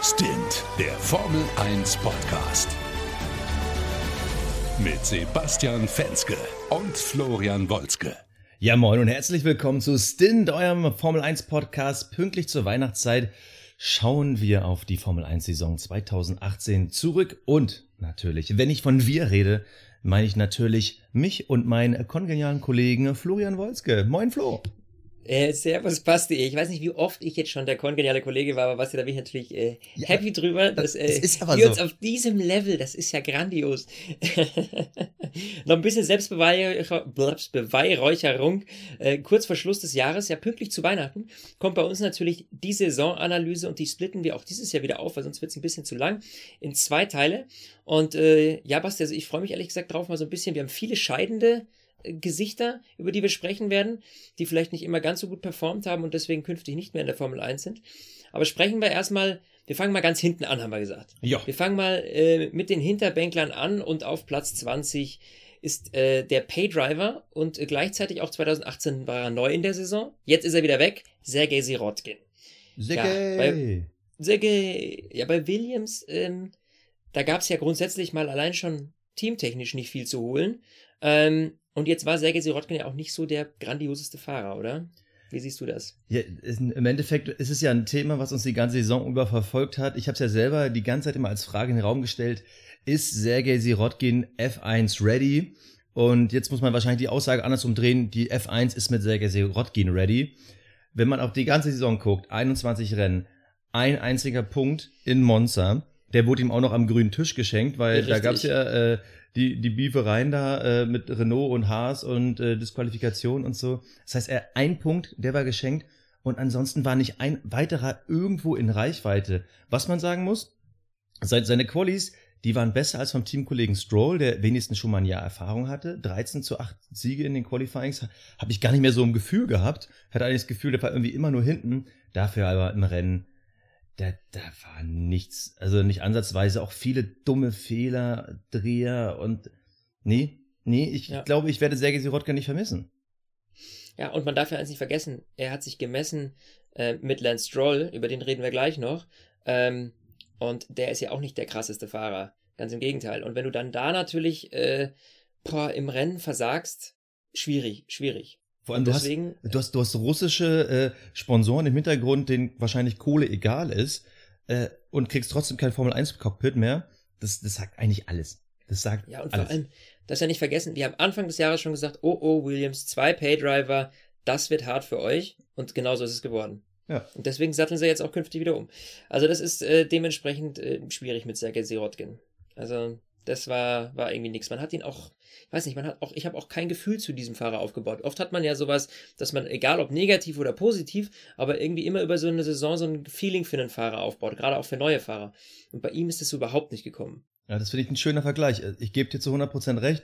Stint, der Formel 1 Podcast. Mit Sebastian Fenske und Florian Wolzke. Ja, moin und herzlich willkommen zu Stint, eurem Formel 1 Podcast. Pünktlich zur Weihnachtszeit schauen wir auf die Formel 1 Saison 2018 zurück und natürlich, wenn ich von wir rede, meine ich natürlich mich und meinen kongenialen Kollegen Florian Wolzke. Moin Flo. Äh, servus, Basti. Ich weiß nicht, wie oft ich jetzt schon der kongeniale Kollege war, aber Basti, da bin ich natürlich äh, ja, happy drüber. Dass, äh, das ist aber wir so. uns auf diesem Level, das ist ja grandios. Noch ein bisschen Selbstbeweihräucherung. Äh, kurz vor Schluss des Jahres, ja pünktlich zu Weihnachten, kommt bei uns natürlich die Saisonanalyse und die splitten wir auch dieses Jahr wieder auf, weil sonst wird es ein bisschen zu lang, in zwei Teile. Und äh, ja, Basti, also ich freue mich ehrlich gesagt drauf, mal so ein bisschen. Wir haben viele scheidende Gesichter, über die wir sprechen werden, die vielleicht nicht immer ganz so gut performt haben und deswegen künftig nicht mehr in der Formel 1 sind. Aber sprechen wir erstmal, wir fangen mal ganz hinten an, haben wir gesagt. Ja. Wir fangen mal äh, mit den Hinterbänklern an und auf Platz 20 ist äh, der Paydriver und äh, gleichzeitig auch 2018 war er neu in der Saison. Jetzt ist er wieder weg, Sergei Sirotkin. Sergei! Ja, bei, Sergei, ja, bei Williams, ähm, da gab es ja grundsätzlich mal allein schon teamtechnisch nicht viel zu holen. Ähm, und jetzt war Sergei Sirotkin ja auch nicht so der grandioseste Fahrer, oder? Wie siehst du das? Ja, im Endeffekt ist es ja ein Thema, was uns die ganze Saison über verfolgt hat. Ich habe es ja selber die ganze Zeit immer als Frage in den Raum gestellt. Ist Sergei Sirotkin F1 ready? Und jetzt muss man wahrscheinlich die Aussage anders umdrehen. Die F1 ist mit Sergei Sirotkin ready. Wenn man auf die ganze Saison guckt, 21 Rennen, ein einziger Punkt in Monza. Der wurde ihm auch noch am grünen Tisch geschenkt, weil ja, da gab es ja äh, die, die Beefereien da äh, mit Renault und Haas und äh, Disqualifikation und so. Das heißt, er ein Punkt, der war geschenkt und ansonsten war nicht ein weiterer irgendwo in Reichweite. Was man sagen muss, seine Qualis, die waren besser als vom Teamkollegen Stroll, der wenigstens schon mal ein Jahr Erfahrung hatte. 13 zu 8 Siege in den Qualifyings habe ich gar nicht mehr so ein Gefühl gehabt. Hatte eigentlich das Gefühl, der war irgendwie immer nur hinten. Dafür aber im Rennen da, da war nichts, also nicht ansatzweise auch viele dumme Fehler, Dreher und nee, nee, ich ja. glaube, ich werde Sergei Sirotkin nicht vermissen. Ja, und man darf ja eins nicht vergessen, er hat sich gemessen äh, mit Lance Stroll, über den reden wir gleich noch, ähm, und der ist ja auch nicht der krasseste Fahrer, ganz im Gegenteil. Und wenn du dann da natürlich äh, boah, im Rennen versagst, schwierig, schwierig. Vor allem, du, Deswegen, hast, du, hast, du hast russische äh, Sponsoren im Hintergrund, denen wahrscheinlich Kohle egal ist äh, und kriegst trotzdem kein Formel-1-Cockpit mehr. Das, das sagt eigentlich alles. Das sagt Ja, und alles. vor allem, das ja nicht vergessen, wir haben Anfang des Jahres schon gesagt, oh, oh, Williams, zwei Paydriver, das wird hart für euch. Und genauso ist es geworden. Ja. Und deswegen satteln sie jetzt auch künftig wieder um. Also das ist äh, dementsprechend äh, schwierig mit Sergei Sirotkin. Also das war, war irgendwie nichts. Man hat ihn auch, ich weiß nicht, man hat auch, ich habe auch kein Gefühl zu diesem Fahrer aufgebaut. Oft hat man ja sowas, dass man, egal ob negativ oder positiv, aber irgendwie immer über so eine Saison so ein Feeling für einen Fahrer aufbaut, gerade auch für neue Fahrer. Und bei ihm ist es überhaupt nicht gekommen. Ja, das finde ich ein schöner Vergleich. Ich gebe dir zu 100% recht.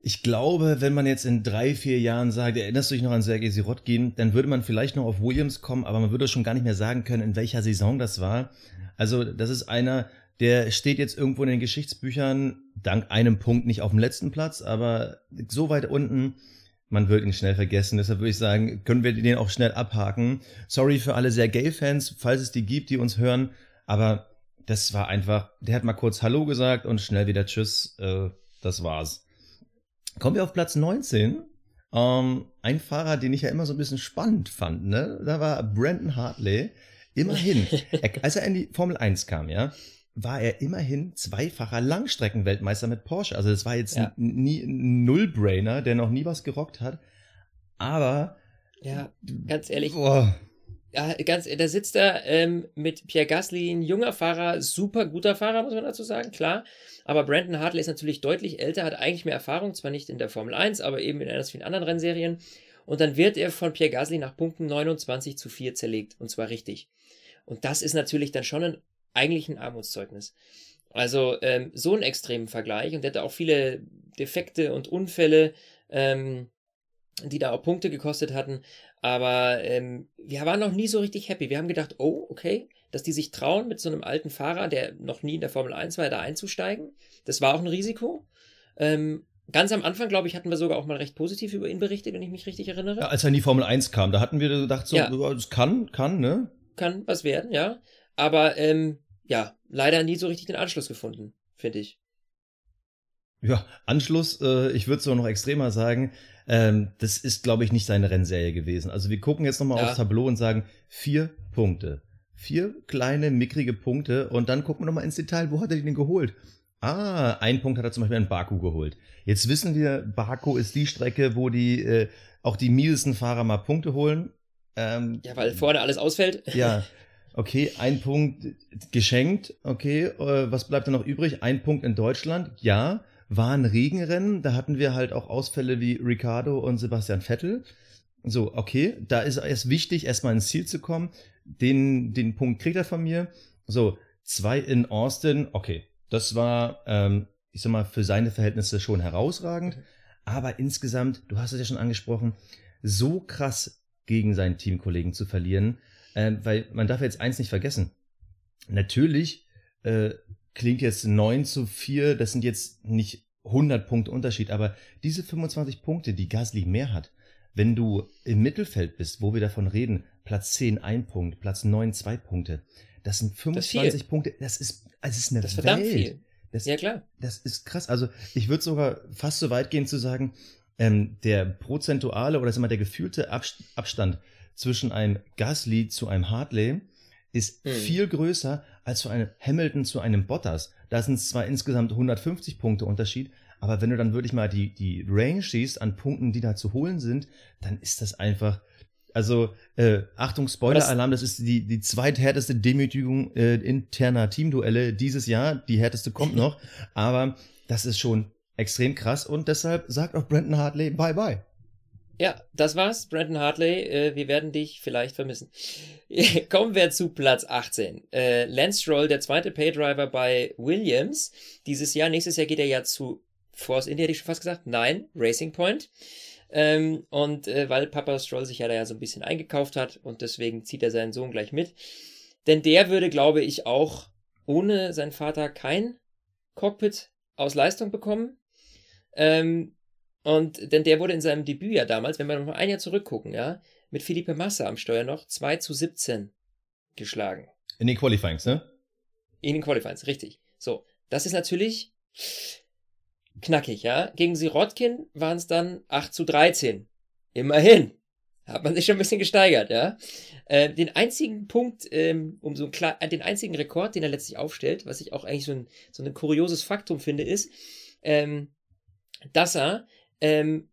Ich glaube, wenn man jetzt in drei, vier Jahren sagt, erinnerst du dich noch an Sergei Sirotkin, dann würde man vielleicht noch auf Williams kommen, aber man würde schon gar nicht mehr sagen können, in welcher Saison das war. Also, das ist einer, der steht jetzt irgendwo in den Geschichtsbüchern, dank einem Punkt nicht auf dem letzten Platz, aber so weit unten, man wird ihn schnell vergessen. Deshalb würde ich sagen, können wir den auch schnell abhaken. Sorry für alle sehr Gay-Fans, falls es die gibt, die uns hören, aber das war einfach, der hat mal kurz Hallo gesagt und schnell wieder Tschüss, äh, das war's. Kommen wir auf Platz 19. Ähm, ein Fahrer, den ich ja immer so ein bisschen spannend fand, ne? Da war Brandon Hartley. Immerhin, als er in die Formel 1 kam, ja, war er immerhin zweifacher Langstreckenweltmeister mit Porsche. Also das war jetzt ja. nie ein Nullbrainer, der noch nie was gerockt hat. Aber ja, ganz ehrlich. Boah. Ja, ganz, da sitzt er ähm, mit Pierre Gasly, ein junger Fahrer, super guter Fahrer, muss man dazu sagen, klar. Aber Brandon Hartley ist natürlich deutlich älter, hat eigentlich mehr Erfahrung, zwar nicht in der Formel 1, aber eben in ganz vielen anderen Rennserien. Und dann wird er von Pierre Gasly nach Punkten 29 zu 4 zerlegt. Und zwar richtig. Und das ist natürlich dann schon ein eigentlich ein Armutszeugnis. Also ähm, so einen extremen Vergleich und der hatte auch viele Defekte und Unfälle, ähm, die da auch Punkte gekostet hatten. Aber ähm, wir waren noch nie so richtig happy. Wir haben gedacht, oh, okay, dass die sich trauen, mit so einem alten Fahrer, der noch nie in der Formel 1 war, da einzusteigen. Das war auch ein Risiko. Ähm, ganz am Anfang, glaube ich, hatten wir sogar auch mal recht positiv über ihn berichtet, wenn ich mich richtig erinnere. Ja, als er in die Formel 1 kam, da hatten wir gedacht, so, ja. das kann, kann, ne? Kann was werden, ja. Aber ähm, ja, leider nie so richtig den Anschluss gefunden, finde ich. Ja, Anschluss, äh, ich würde es noch extremer sagen, ähm, das ist, glaube ich, nicht seine Rennserie gewesen. Also wir gucken jetzt nochmal ja. aufs Tableau und sagen, vier Punkte. Vier kleine, mickrige Punkte und dann gucken wir nochmal ins Detail, wo hat er die denn geholt? Ah, ein Punkt hat er zum Beispiel in Baku geholt. Jetzt wissen wir, Baku ist die Strecke, wo die äh, auch die miesesten Fahrer mal Punkte holen. Ähm, ja, weil vorne alles ausfällt. Ja, okay, ein Punkt geschenkt. Okay, äh, was bleibt da noch übrig? Ein Punkt in Deutschland. Ja, war ein Regenrennen. Da hatten wir halt auch Ausfälle wie Ricardo und Sebastian Vettel. So, okay, da ist es wichtig, erstmal ins Ziel zu kommen. Den, den Punkt kriegt er von mir. So, zwei in Austin. Okay, das war, ähm, ich sag mal, für seine Verhältnisse schon herausragend. Aber insgesamt, du hast es ja schon angesprochen, so krass gegen seinen Teamkollegen zu verlieren, äh, weil man darf jetzt eins nicht vergessen. Natürlich äh, klingt jetzt 9 zu 4, das sind jetzt nicht 100 Punkte Unterschied, aber diese 25 Punkte, die Gasly mehr hat, wenn du im Mittelfeld bist, wo wir davon reden, Platz 10 ein Punkt, Platz 9 zwei Punkte, das sind 25 das Punkte, das ist, das ist eine das ist Welt. Viel. Das, ja, klar. Das ist krass. Also ich würde sogar fast so weit gehen zu sagen, ähm, der prozentuale oder sag mal, der gefühlte Abstand zwischen einem Gasly zu einem Hartley ist hm. viel größer als zu einem Hamilton zu einem Bottas. Da sind es zwar insgesamt 150 Punkte Unterschied, aber wenn du dann wirklich mal die, die Range siehst an Punkten, die da zu holen sind, dann ist das einfach, also äh, Achtung, Spoiler-Alarm, das ist die, die zweithärteste Demütigung äh, interner Teamduelle dieses Jahr. Die härteste kommt noch, aber das ist schon extrem krass und deshalb sagt auch Brandon Hartley Bye-bye. Ja, das war's, Brandon Hartley. Äh, wir werden dich vielleicht vermissen. Kommen wir zu Platz 18. Äh, Lance Stroll, der zweite Paydriver bei Williams. Dieses Jahr, nächstes Jahr geht er ja zu Force India, hätte ich schon fast gesagt. Nein, Racing Point. Ähm, und äh, weil Papa Stroll sich ja da ja so ein bisschen eingekauft hat und deswegen zieht er seinen Sohn gleich mit. Denn der würde, glaube ich, auch ohne seinen Vater kein Cockpit aus Leistung bekommen. Ähm, und denn der wurde in seinem Debüt ja damals, wenn wir noch mal ein Jahr zurückgucken, ja, mit Felipe Massa am Steuer noch 2 zu 17 geschlagen. In den Qualifyings, ne? In den Qualifyings, richtig. So, das ist natürlich knackig, ja. Gegen Sirotkin waren es dann 8 zu 13. Immerhin. Hat man sich schon ein bisschen gesteigert, ja. Äh, den einzigen Punkt, ähm, um so ein klar, den einzigen Rekord, den er letztlich aufstellt, was ich auch eigentlich so ein, so ein kurioses Faktum finde, ist, ähm, dass er ähm,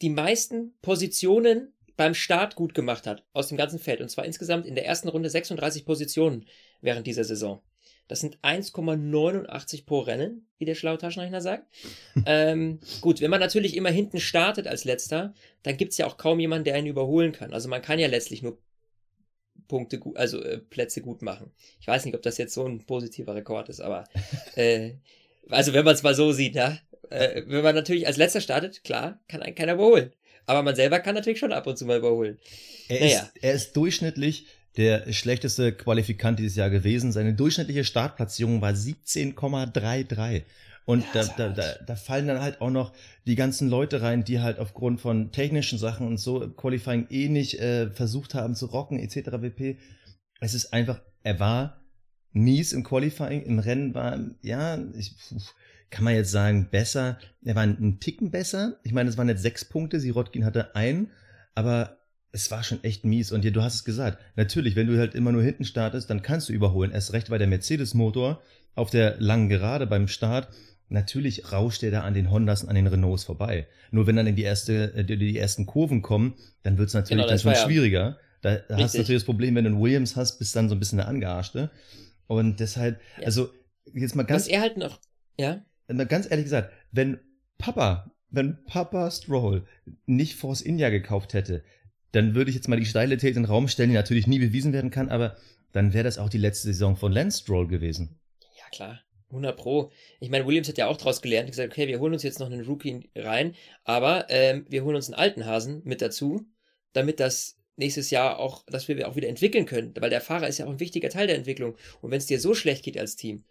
die meisten Positionen beim Start gut gemacht hat aus dem ganzen Feld. Und zwar insgesamt in der ersten Runde 36 Positionen während dieser Saison. Das sind 1,89 pro Rennen, wie der schlaue Taschenrechner sagt. ähm, gut, wenn man natürlich immer hinten startet als letzter, dann gibt es ja auch kaum jemanden, der einen überholen kann. Also man kann ja letztlich nur Punkte, gut, also äh, Plätze gut machen. Ich weiß nicht, ob das jetzt so ein positiver Rekord ist, aber äh, also wenn man es mal so sieht, ja, äh, wenn man natürlich als letzter startet, klar, kann einen keiner überholen. Aber man selber kann natürlich schon ab und zu mal überholen. Er, naja. ist, er ist durchschnittlich der schlechteste Qualifikant dieses Jahr gewesen. Seine durchschnittliche Startplatzierung war 17,33. Und ja, da, da, da, da fallen dann halt auch noch die ganzen Leute rein, die halt aufgrund von technischen Sachen und so Qualifying eh nicht äh, versucht haben zu rocken, etc. pp. Es ist einfach, er war mies im Qualifying, im Rennen war, ja, ich, kann man jetzt sagen, besser. Er war einen Ticken besser. Ich meine, es waren jetzt sechs Punkte, Sirotkin hatte einen, aber es war schon echt mies. Und du hast es gesagt, natürlich, wenn du halt immer nur hinten startest, dann kannst du überholen. Erst recht, weil der Mercedes-Motor auf der langen Gerade beim Start, natürlich rauscht der da an den Hondas und an den Renaults vorbei. Nur wenn dann in die, erste, äh, die, die ersten Kurven kommen, dann wird es natürlich genau, dann schon schwieriger. Da Richtig. hast du natürlich das Problem, wenn du einen Williams hast, bist dann so ein bisschen der Angearschte. Und deshalb, ja. also jetzt mal ganz. Was er halt noch, ja ganz ehrlich gesagt, wenn Papa, wenn Papa Stroll nicht Force India gekauft hätte, dann würde ich jetzt mal die steile These in den Raum stellen, die natürlich nie bewiesen werden kann, aber dann wäre das auch die letzte Saison von Lance Stroll gewesen. Ja, klar. 100 Pro. Ich meine, Williams hat ja auch daraus gelernt, gesagt, okay, wir holen uns jetzt noch einen Rookie rein, aber ähm, wir holen uns einen alten Hasen mit dazu, damit das nächstes Jahr auch, dass wir auch wieder entwickeln können, weil der Fahrer ist ja auch ein wichtiger Teil der Entwicklung. Und wenn es dir so schlecht geht als Team,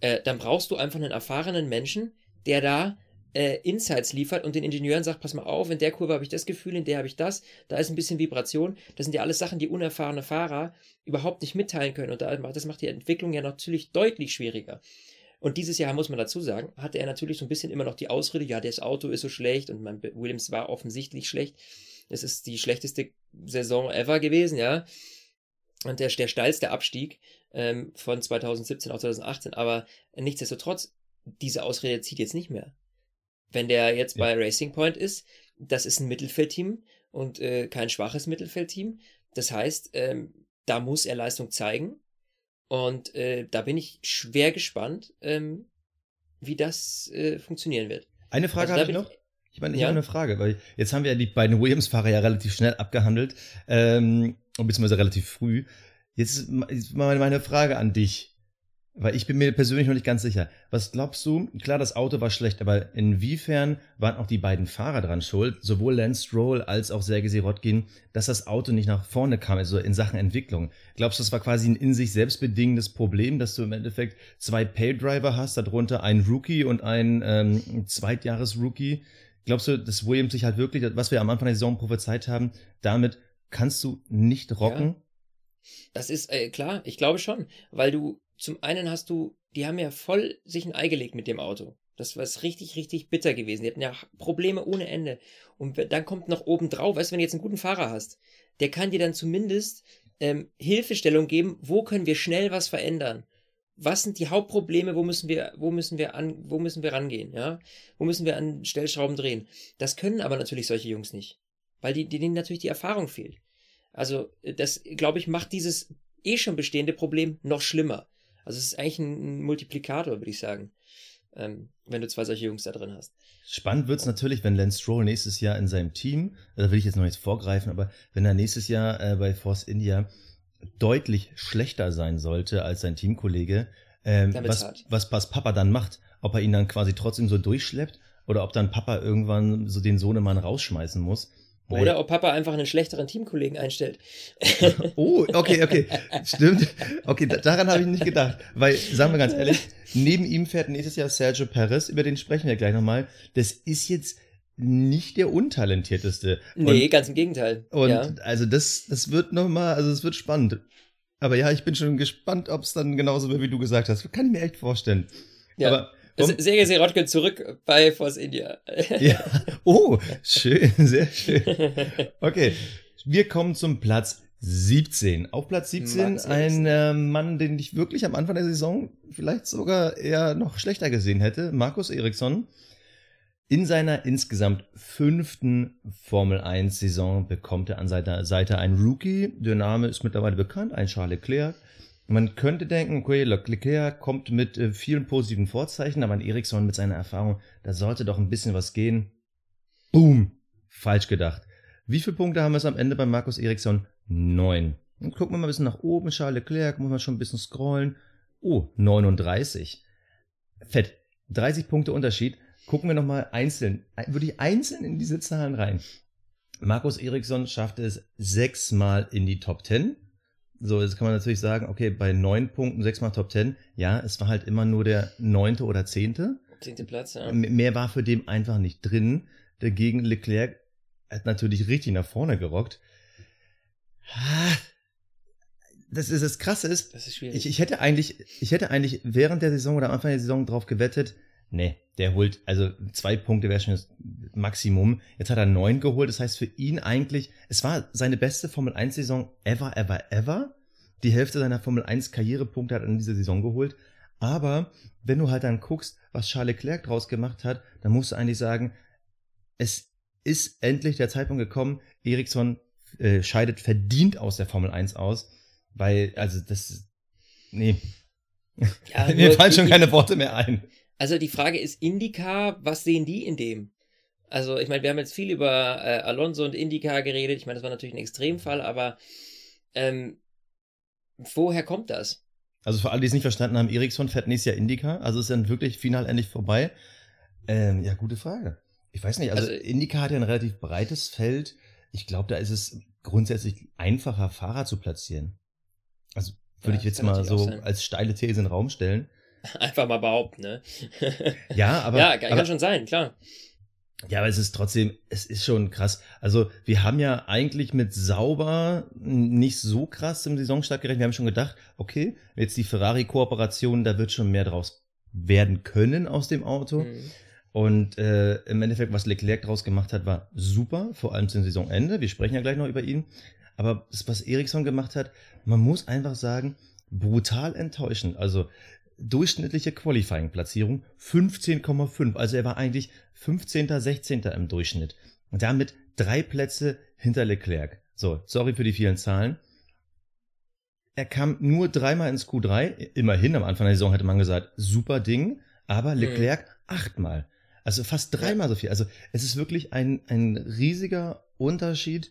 äh, dann brauchst du einfach einen erfahrenen Menschen, der da äh, Insights liefert und den Ingenieuren sagt, pass mal auf, in der Kurve habe ich das Gefühl, in der habe ich das, da ist ein bisschen Vibration. Das sind ja alles Sachen, die unerfahrene Fahrer überhaupt nicht mitteilen können. Und das macht die Entwicklung ja natürlich deutlich schwieriger. Und dieses Jahr, muss man dazu sagen, hatte er natürlich so ein bisschen immer noch die Ausrede, ja, das Auto ist so schlecht und mein Williams war offensichtlich schlecht. Es ist die schlechteste Saison ever gewesen, ja. Und der, der steilste Abstieg ähm, von 2017 auf 2018. Aber nichtsdestotrotz, diese Ausrede zieht jetzt nicht mehr. Wenn der jetzt ja. bei Racing Point ist, das ist ein Mittelfeldteam und äh, kein schwaches Mittelfeldteam. Das heißt, ähm, da muss er Leistung zeigen. Und äh, da bin ich schwer gespannt, ähm, wie das äh, funktionieren wird. Eine Frage also, habe ich noch. Ich meine, ich ja. habe eine Frage, weil jetzt haben wir ja die beiden Williams-Fahrer ja relativ schnell abgehandelt, ähm, beziehungsweise relativ früh. Jetzt ist meine Frage an dich. Weil ich bin mir persönlich noch nicht ganz sicher. Was glaubst du? Klar, das Auto war schlecht, aber inwiefern waren auch die beiden Fahrer dran schuld, sowohl Lance Stroll als auch Sergei Sirotkin, dass das Auto nicht nach vorne kam, also in Sachen Entwicklung? Glaubst du, das war quasi ein in sich selbst bedingendes Problem, dass du im Endeffekt zwei Paydriver hast, darunter einen Rookie und einen ähm, Zweitjahres-Rookie? Glaubst du, dass Williams sich halt wirklich, was wir am Anfang der Saison prophezeit haben, damit kannst du nicht rocken? Ja. Das ist äh, klar, ich glaube schon, weil du zum einen hast du, die haben ja voll sich ein Ei gelegt mit dem Auto. Das war richtig, richtig bitter gewesen. Die hatten ja Probleme ohne Ende. Und dann kommt noch oben drauf, weißt du, wenn du jetzt einen guten Fahrer hast, der kann dir dann zumindest ähm, Hilfestellung geben, wo können wir schnell was verändern? Was sind die Hauptprobleme, wo müssen wir, wo müssen wir an, wo müssen wir rangehen, ja? Wo müssen wir an Stellschrauben drehen? Das können aber natürlich solche Jungs nicht. Weil die, denen natürlich die Erfahrung fehlt. Also, das, glaube ich, macht dieses eh schon bestehende Problem noch schlimmer. Also es ist eigentlich ein, Multiplikator, würde ich sagen, ähm, wenn du zwei solche Jungs da drin hast. Spannend wird es natürlich, wenn Lance Stroll nächstes Jahr in seinem Team, da will ich jetzt noch nichts vorgreifen, aber wenn er nächstes Jahr äh, bei Force India deutlich schlechter sein sollte als sein Teamkollege, ähm, was, was, was Papa dann macht, ob er ihn dann quasi trotzdem so durchschleppt oder ob dann Papa irgendwann so den Sohnemann rausschmeißen muss. Oder ob Papa einfach einen schlechteren Teamkollegen einstellt. oh, okay, okay. Stimmt. Okay, daran habe ich nicht gedacht. Weil, sagen wir ganz ehrlich, neben ihm fährt nächstes Jahr Sergio Perez, über den sprechen wir gleich nochmal. Das ist jetzt nicht der untalentierteste. Nee, und, ganz im Gegenteil. Und ja. also das, das wird nochmal, also es wird spannend. Aber ja, ich bin schon gespannt, ob es dann genauso wird, wie du gesagt hast. Kann ich mir echt vorstellen. Ja. Aber Sergei Sirotkin zurück bei Force India. ja. Oh, schön, sehr schön. Okay, wir kommen zum Platz 17. Auf Platz 17 Max ein äh, Mann, den ich wirklich am Anfang der Saison vielleicht sogar eher noch schlechter gesehen hätte, Markus Eriksson. In seiner insgesamt fünften Formel 1 Saison bekommt er an seiner Seite einen Rookie. Der Name ist mittlerweile bekannt, ein Charles Leclerc. Man könnte denken, okay, Leclerc kommt mit äh, vielen positiven Vorzeichen, aber an Ericsson mit seiner Erfahrung, da sollte doch ein bisschen was gehen. Boom! Falsch gedacht. Wie viele Punkte haben wir es am Ende bei Markus Eriksson? Neun. Und gucken wir mal ein bisschen nach oben. Charles Leclerc, muss man schon ein bisschen scrollen. Oh, 39. Fett. 30 Punkte Unterschied. Gucken wir nochmal einzeln, wirklich einzeln in diese Zahlen rein. Markus Eriksson schaffte es sechsmal in die Top 10 so, jetzt kann man natürlich sagen, okay, bei neun Punkten, sechsmal Top Ten, ja, es war halt immer nur der neunte oder zehnte. Zehnte Platz, ja. Mehr war für dem einfach nicht drin. Dagegen Leclerc hat natürlich richtig nach vorne gerockt. Das ist das Krasse ist, das ist schwierig. Ich, ich hätte eigentlich, ich hätte eigentlich während der Saison oder am Anfang der Saison drauf gewettet, nee, der holt, also zwei Punkte wäre schon das Maximum. Jetzt hat er neun geholt. Das heißt für ihn eigentlich, es war seine beste Formel 1 Saison ever, ever, ever. Die Hälfte seiner Formel 1 Karrierepunkte hat er in dieser Saison geholt. Aber wenn du halt dann guckst, was Charles Leclerc draus gemacht hat, dann musst du eigentlich sagen, es ist endlich der Zeitpunkt gekommen, Ericsson äh, scheidet verdient aus der Formel 1 aus, weil, also das, nee. Ja, Mir fallen schon keine Worte mehr ein. Also die Frage ist, Indica, was sehen die in dem? Also ich meine, wir haben jetzt viel über äh, Alonso und Indica geredet. Ich meine, das war natürlich ein Extremfall, aber ähm, woher kommt das? Also für alle, die es nicht verstanden haben, Ericsson fährt nächstes Jahr Indica. Also ist dann wirklich final endlich vorbei. Ähm, ja, gute Frage. Ich weiß nicht, also, also Indica hat ja ein relativ breites Feld. Ich glaube, da ist es grundsätzlich einfacher, Fahrer zu platzieren. Also würde ja, ich jetzt mal so als steile These in den Raum stellen. Einfach mal behaupten, ne? ja, aber. Ja, kann aber, schon sein, klar. Ja, aber es ist trotzdem, es ist schon krass. Also, wir haben ja eigentlich mit sauber nicht so krass im Saisonstart gerechnet. Wir haben schon gedacht, okay, jetzt die Ferrari-Kooperation, da wird schon mehr draus werden können aus dem Auto. Mhm. Und äh, im Endeffekt, was Leclerc draus gemacht hat, war super, vor allem zum Saisonende. Wir sprechen ja gleich noch über ihn. Aber das, was Ericsson gemacht hat, man muss einfach sagen, brutal enttäuschend. Also durchschnittliche Qualifying-Platzierung 15,5. Also er war eigentlich 15., 16. im Durchschnitt. Und damit drei Plätze hinter Leclerc. So, sorry für die vielen Zahlen. Er kam nur dreimal ins Q3. Immerhin, am Anfang der Saison hätte man gesagt, super Ding. Aber mhm. Leclerc mhm. achtmal. Also fast dreimal so viel. Also es ist wirklich ein, ein riesiger Unterschied,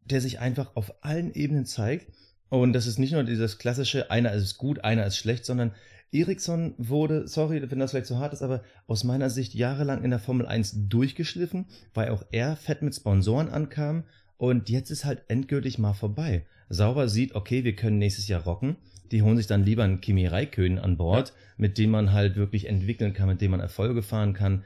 der sich einfach auf allen Ebenen zeigt. Und das ist nicht nur dieses klassische, einer ist gut, einer ist schlecht, sondern Ericsson wurde, sorry, wenn das vielleicht so hart ist, aber aus meiner Sicht jahrelang in der Formel 1 durchgeschliffen, weil auch er fett mit Sponsoren ankam und jetzt ist halt endgültig mal vorbei. Sauber sieht, okay, wir können nächstes Jahr rocken. Die holen sich dann lieber einen Kimi Räikkönen an Bord, ja. mit dem man halt wirklich entwickeln kann, mit dem man Erfolge fahren kann.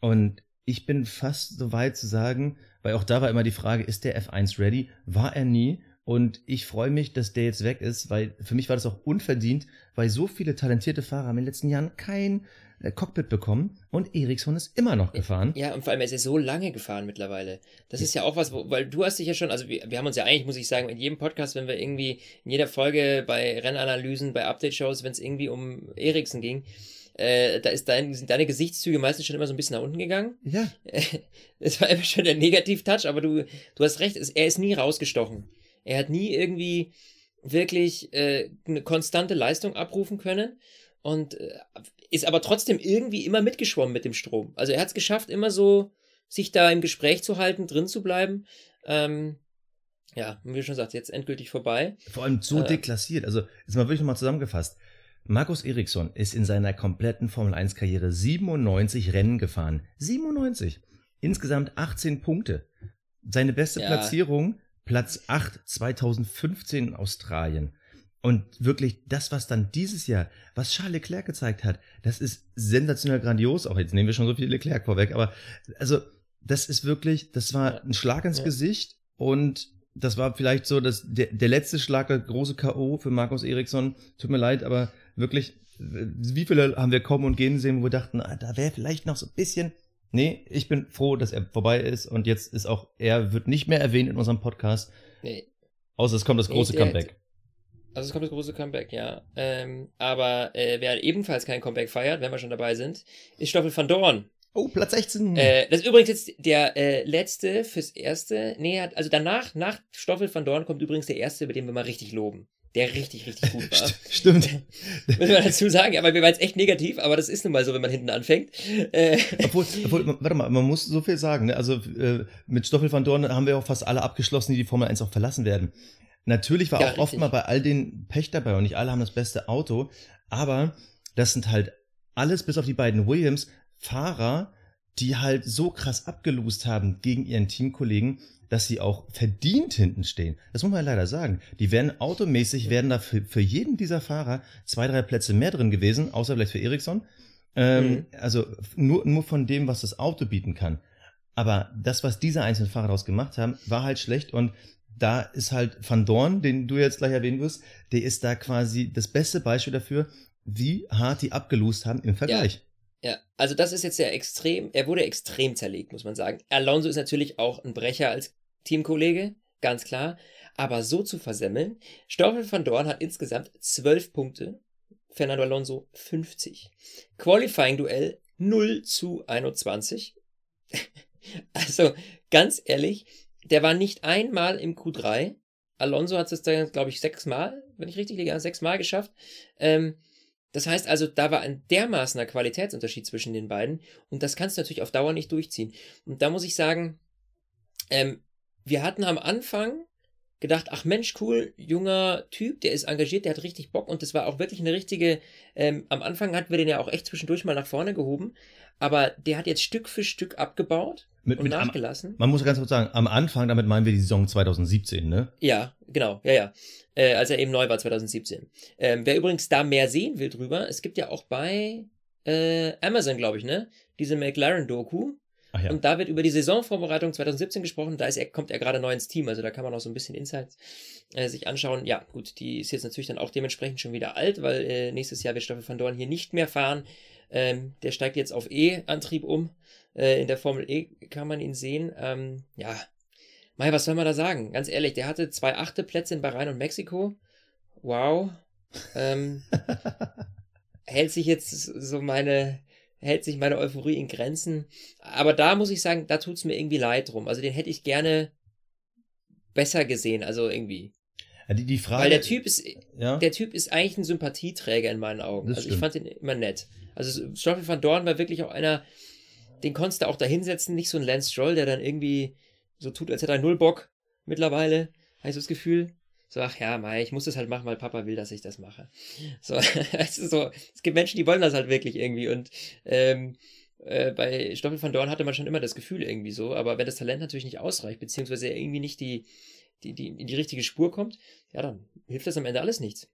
Und ich bin fast so weit zu sagen, weil auch da war immer die Frage, ist der F1 ready? War er nie. Und ich freue mich, dass der jetzt weg ist, weil für mich war das auch unverdient, weil so viele talentierte Fahrer haben in den letzten Jahren kein äh, Cockpit bekommen und Ericsson ist immer noch gefahren. Ja, und vor allem, er ist so lange gefahren mittlerweile. Das ist ja auch was, wo, weil du hast dich ja schon, also wir, wir haben uns ja eigentlich, muss ich sagen, in jedem Podcast, wenn wir irgendwie, in jeder Folge bei Rennanalysen, bei Update-Shows, wenn es irgendwie um Ericsson ging, äh, da ist dein, sind deine Gesichtszüge meistens schon immer so ein bisschen nach unten gegangen. Ja. Das war immer schon der Negativ-Touch, aber du, du hast recht, er ist nie rausgestochen. Er hat nie irgendwie wirklich äh, eine konstante Leistung abrufen können und äh, ist aber trotzdem irgendwie immer mitgeschwommen mit dem Strom. Also er hat es geschafft, immer so sich da im Gespräch zu halten, drin zu bleiben. Ähm, ja, wie schon gesagt, jetzt endgültig vorbei. Vor allem so äh, deklassiert. Also, jetzt mal wirklich nochmal zusammengefasst. Markus Eriksson ist in seiner kompletten Formel 1 Karriere 97 Rennen gefahren. 97. Insgesamt 18 Punkte. Seine beste ja. Platzierung Platz 8 2015 in Australien. Und wirklich das, was dann dieses Jahr, was Charles Leclerc gezeigt hat, das ist sensationell grandios. Auch jetzt nehmen wir schon so viel Leclerc vorweg, aber also das ist wirklich, das war ein Schlag ins ja. Gesicht und das war vielleicht so dass der, der letzte Schlag, der große K.O. für Markus Eriksson. Tut mir leid, aber wirklich, wie viele haben wir kommen und gehen sehen, wo wir dachten, ah, da wäre vielleicht noch so ein bisschen Nee, ich bin froh, dass er vorbei ist und jetzt ist auch, er wird nicht mehr erwähnt in unserem Podcast. Nee. Außer es kommt das große nee, der, Comeback. Also es kommt das große Comeback, ja. Ähm, aber äh, wer ebenfalls kein Comeback feiert, wenn wir schon dabei sind, ist Stoffel van Dorn. Oh, Platz 16. Äh, das ist übrigens jetzt der äh, letzte fürs erste. Nee, also danach, nach Stoffel van Dorn kommt übrigens der erste, über den wir mal richtig loben der richtig, richtig gut war. Stimmt. Muss man dazu sagen, aber wir waren jetzt echt negativ, aber das ist nun mal so, wenn man hinten anfängt. Äh. Obwohl, obwohl, warte mal, man muss so viel sagen, ne? Also äh, mit Stoffel van Dorn haben wir auch fast alle abgeschlossen, die die Formel 1 auch verlassen werden. Natürlich war ja, auch richtig. oft mal bei all den Pech dabei und nicht alle haben das beste Auto, aber das sind halt alles bis auf die beiden Williams Fahrer, die halt so krass abgelost haben gegen ihren Teamkollegen, dass sie auch verdient hinten stehen. Das muss man leider sagen. Die werden automäßig, werden da für, für jeden dieser Fahrer zwei, drei Plätze mehr drin gewesen, außer vielleicht für Ericsson. Ähm, mhm. Also nur, nur von dem, was das Auto bieten kann. Aber das, was diese einzelnen Fahrer daraus gemacht haben, war halt schlecht und da ist halt Van Dorn, den du jetzt gleich erwähnen wirst, der ist da quasi das beste Beispiel dafür, wie hart die abgelost haben im Vergleich. Ja. Ja, also das ist jetzt sehr extrem, er wurde extrem zerlegt, muss man sagen. Alonso ist natürlich auch ein Brecher als Teamkollege, ganz klar. Aber so zu versemmeln, Stoffel van Dorn hat insgesamt 12 Punkte, Fernando Alonso 50. Qualifying-Duell 0 zu 21. also, ganz ehrlich, der war nicht einmal im Q3. Alonso hat es dann, glaube ich, sechsmal, wenn ich richtig liege, sechsmal geschafft. Ähm, das heißt also, da war ein dermaßener Qualitätsunterschied zwischen den beiden und das kannst du natürlich auf Dauer nicht durchziehen. Und da muss ich sagen, ähm, wir hatten am Anfang gedacht, ach Mensch, cool, junger Typ, der ist engagiert, der hat richtig Bock und das war auch wirklich eine richtige, ähm, am Anfang hatten wir den ja auch echt zwischendurch mal nach vorne gehoben, aber der hat jetzt Stück für Stück abgebaut mit, und mit nachgelassen. Am, man muss ganz kurz sagen, am Anfang, damit meinen wir die Saison 2017, ne? Ja, genau, ja, ja. Äh, als er eben neu war 2017. Ähm, wer übrigens da mehr sehen will drüber, es gibt ja auch bei äh, Amazon, glaube ich, ne? Diese McLaren-Doku. Ja. Und da wird über die Saisonvorbereitung 2017 gesprochen. Da er, kommt er gerade neu ins Team. Also da kann man auch so ein bisschen Insights äh, sich anschauen. Ja, gut, die ist jetzt natürlich dann auch dementsprechend schon wieder alt, weil äh, nächstes Jahr wird Stoffel van Dorn hier nicht mehr fahren. Ähm, der steigt jetzt auf E-Antrieb um. Äh, in der Formel E kann man ihn sehen. Ähm, ja, Mai, was soll man da sagen? Ganz ehrlich, der hatte zwei achte Plätze in Bahrain und Mexiko. Wow. Ähm, hält sich jetzt so meine, hält sich meine Euphorie in Grenzen. Aber da muss ich sagen, da tut es mir irgendwie leid drum. Also den hätte ich gerne besser gesehen, also irgendwie. Die, die Frage, Weil der Typ ist, ja? der Typ ist eigentlich ein Sympathieträger in meinen Augen. Das also stimmt. ich fand ihn immer nett. Also Stoffel van Dorn war wirklich auch einer, den konntest du auch da hinsetzen, nicht so ein Lance Stroll, der dann irgendwie so tut, als hätte er null Bock mittlerweile, habe ich so das Gefühl. So, ach ja, Mai, ich muss das halt machen, weil Papa will, dass ich das mache. So, es so, es gibt Menschen, die wollen das halt wirklich irgendwie und ähm, äh, bei Stoffel van Dorn hatte man schon immer das Gefühl irgendwie so, aber wenn das Talent natürlich nicht ausreicht, beziehungsweise irgendwie nicht die, die, die, in die richtige Spur kommt, ja, dann hilft das am Ende alles nichts.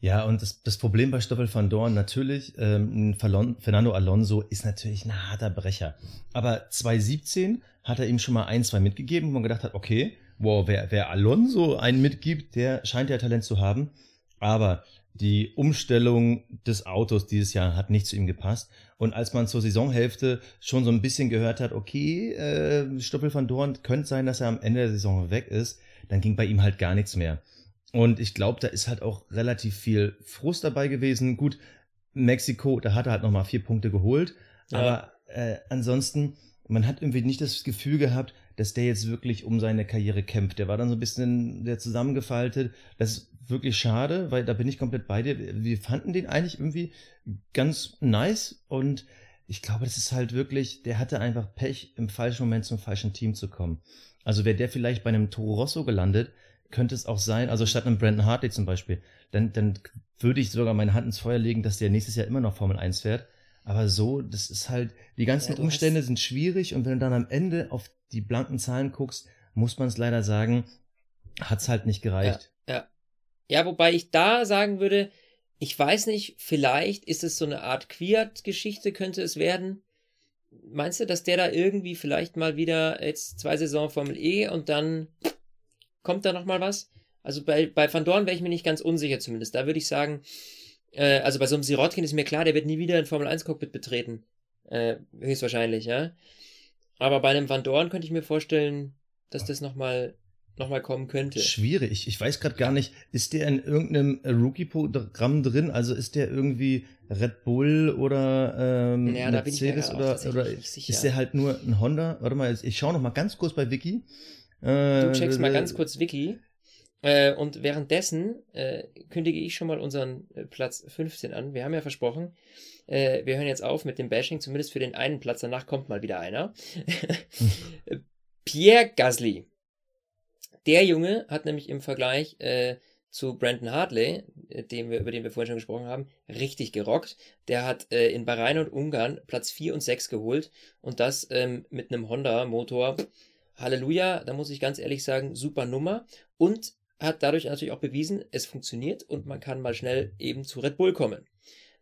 Ja, und das, das Problem bei Stoffel van Dorn natürlich, ähm, Fernando Alonso ist natürlich ein harter Brecher. Aber 2017 hat er ihm schon mal ein, zwei mitgegeben, wo man gedacht hat, okay, wow, wer, wer Alonso einen mitgibt, der scheint ja Talent zu haben. Aber die Umstellung des Autos dieses Jahr hat nicht zu ihm gepasst. Und als man zur Saisonhälfte schon so ein bisschen gehört hat, okay, äh, Stoppel van Dorn könnte sein, dass er am Ende der Saison weg ist, dann ging bei ihm halt gar nichts mehr. Und ich glaube, da ist halt auch relativ viel Frust dabei gewesen. Gut, Mexiko, da hat er halt nochmal vier Punkte geholt. Ja. Aber äh, ansonsten, man hat irgendwie nicht das Gefühl gehabt, dass der jetzt wirklich um seine Karriere kämpft. Der war dann so ein bisschen der zusammengefaltet. Das ist wirklich schade, weil da bin ich komplett bei dir. Wir fanden den eigentlich irgendwie ganz nice und ich glaube, das ist halt wirklich, der hatte einfach Pech, im falschen Moment zum falschen Team zu kommen. Also wäre der vielleicht bei einem Toro Rosso gelandet, könnte es auch sein, also statt einem Brandon Hartley zum Beispiel, dann, dann würde ich sogar meine Hand ins Feuer legen, dass der nächstes Jahr immer noch Formel 1 fährt. Aber so, das ist halt, die ganzen ja, Umstände sind schwierig und wenn du dann am Ende auf die blanken Zahlen guckst, muss man es leider sagen, hat es halt nicht gereicht. Ja, ja. ja, wobei ich da sagen würde, ich weiß nicht, vielleicht ist es so eine Art Quiert-Geschichte, könnte es werden. Meinst du, dass der da irgendwie vielleicht mal wieder jetzt zwei Saison Formel E und dann kommt da nochmal was? Also bei, bei Van Dorn wäre ich mir nicht ganz unsicher zumindest. Da würde ich sagen, äh, also bei so einem Sirotkin ist mir klar, der wird nie wieder ein Formel 1 Cockpit betreten. Äh, höchstwahrscheinlich, ja. Aber bei einem Van Dorn könnte ich mir vorstellen, dass das nochmal noch mal kommen könnte. Schwierig. Ich weiß gerade gar nicht, ist der in irgendeinem Rookie-Programm drin? Also ist der irgendwie Red Bull oder ähm, ja, Mercedes oder, oder ist der halt nur ein Honda? Warte mal, ich schaue noch mal ganz kurz bei Wiki. Äh, du checkst mal äh, ganz kurz Wiki. Äh, und währenddessen äh, kündige ich schon mal unseren äh, Platz 15 an. Wir haben ja versprochen, äh, wir hören jetzt auf mit dem Bashing, zumindest für den einen Platz. Danach kommt mal wieder einer. Pierre Gasly. Der Junge hat nämlich im Vergleich äh, zu Brandon Hartley, äh, dem wir, über den wir vorhin schon gesprochen haben, richtig gerockt. Der hat äh, in Bahrain und Ungarn Platz 4 und 6 geholt und das ähm, mit einem Honda-Motor. Halleluja, da muss ich ganz ehrlich sagen, super Nummer. Und hat dadurch natürlich auch bewiesen, es funktioniert und man kann mal schnell eben zu Red Bull kommen.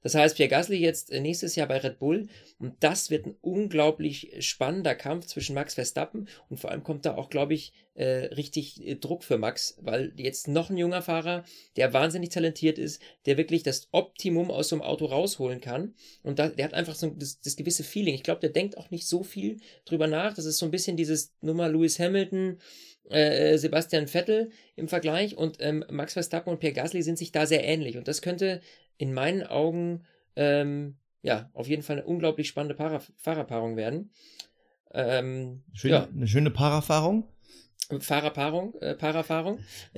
Das heißt, Pierre Gasly jetzt äh, nächstes Jahr bei Red Bull und das wird ein unglaublich spannender Kampf zwischen Max Verstappen und vor allem kommt da auch, glaube ich, äh, richtig äh, Druck für Max, weil jetzt noch ein junger Fahrer, der wahnsinnig talentiert ist, der wirklich das Optimum aus so einem Auto rausholen kann und der hat einfach so das, das gewisse Feeling. Ich glaube, der denkt auch nicht so viel drüber nach. Das ist so ein bisschen dieses Nummer Lewis Hamilton, äh, Sebastian Vettel im Vergleich und ähm, Max Verstappen und Pierre Gasly sind sich da sehr ähnlich und das könnte in meinen Augen ähm, ja auf jeden Fall eine unglaublich spannende Para Fahrerpaarung werden. Ähm, schöne, ja. Eine schöne Paarerfahrung. Fahrerpaarung, äh, Paarerfahrung.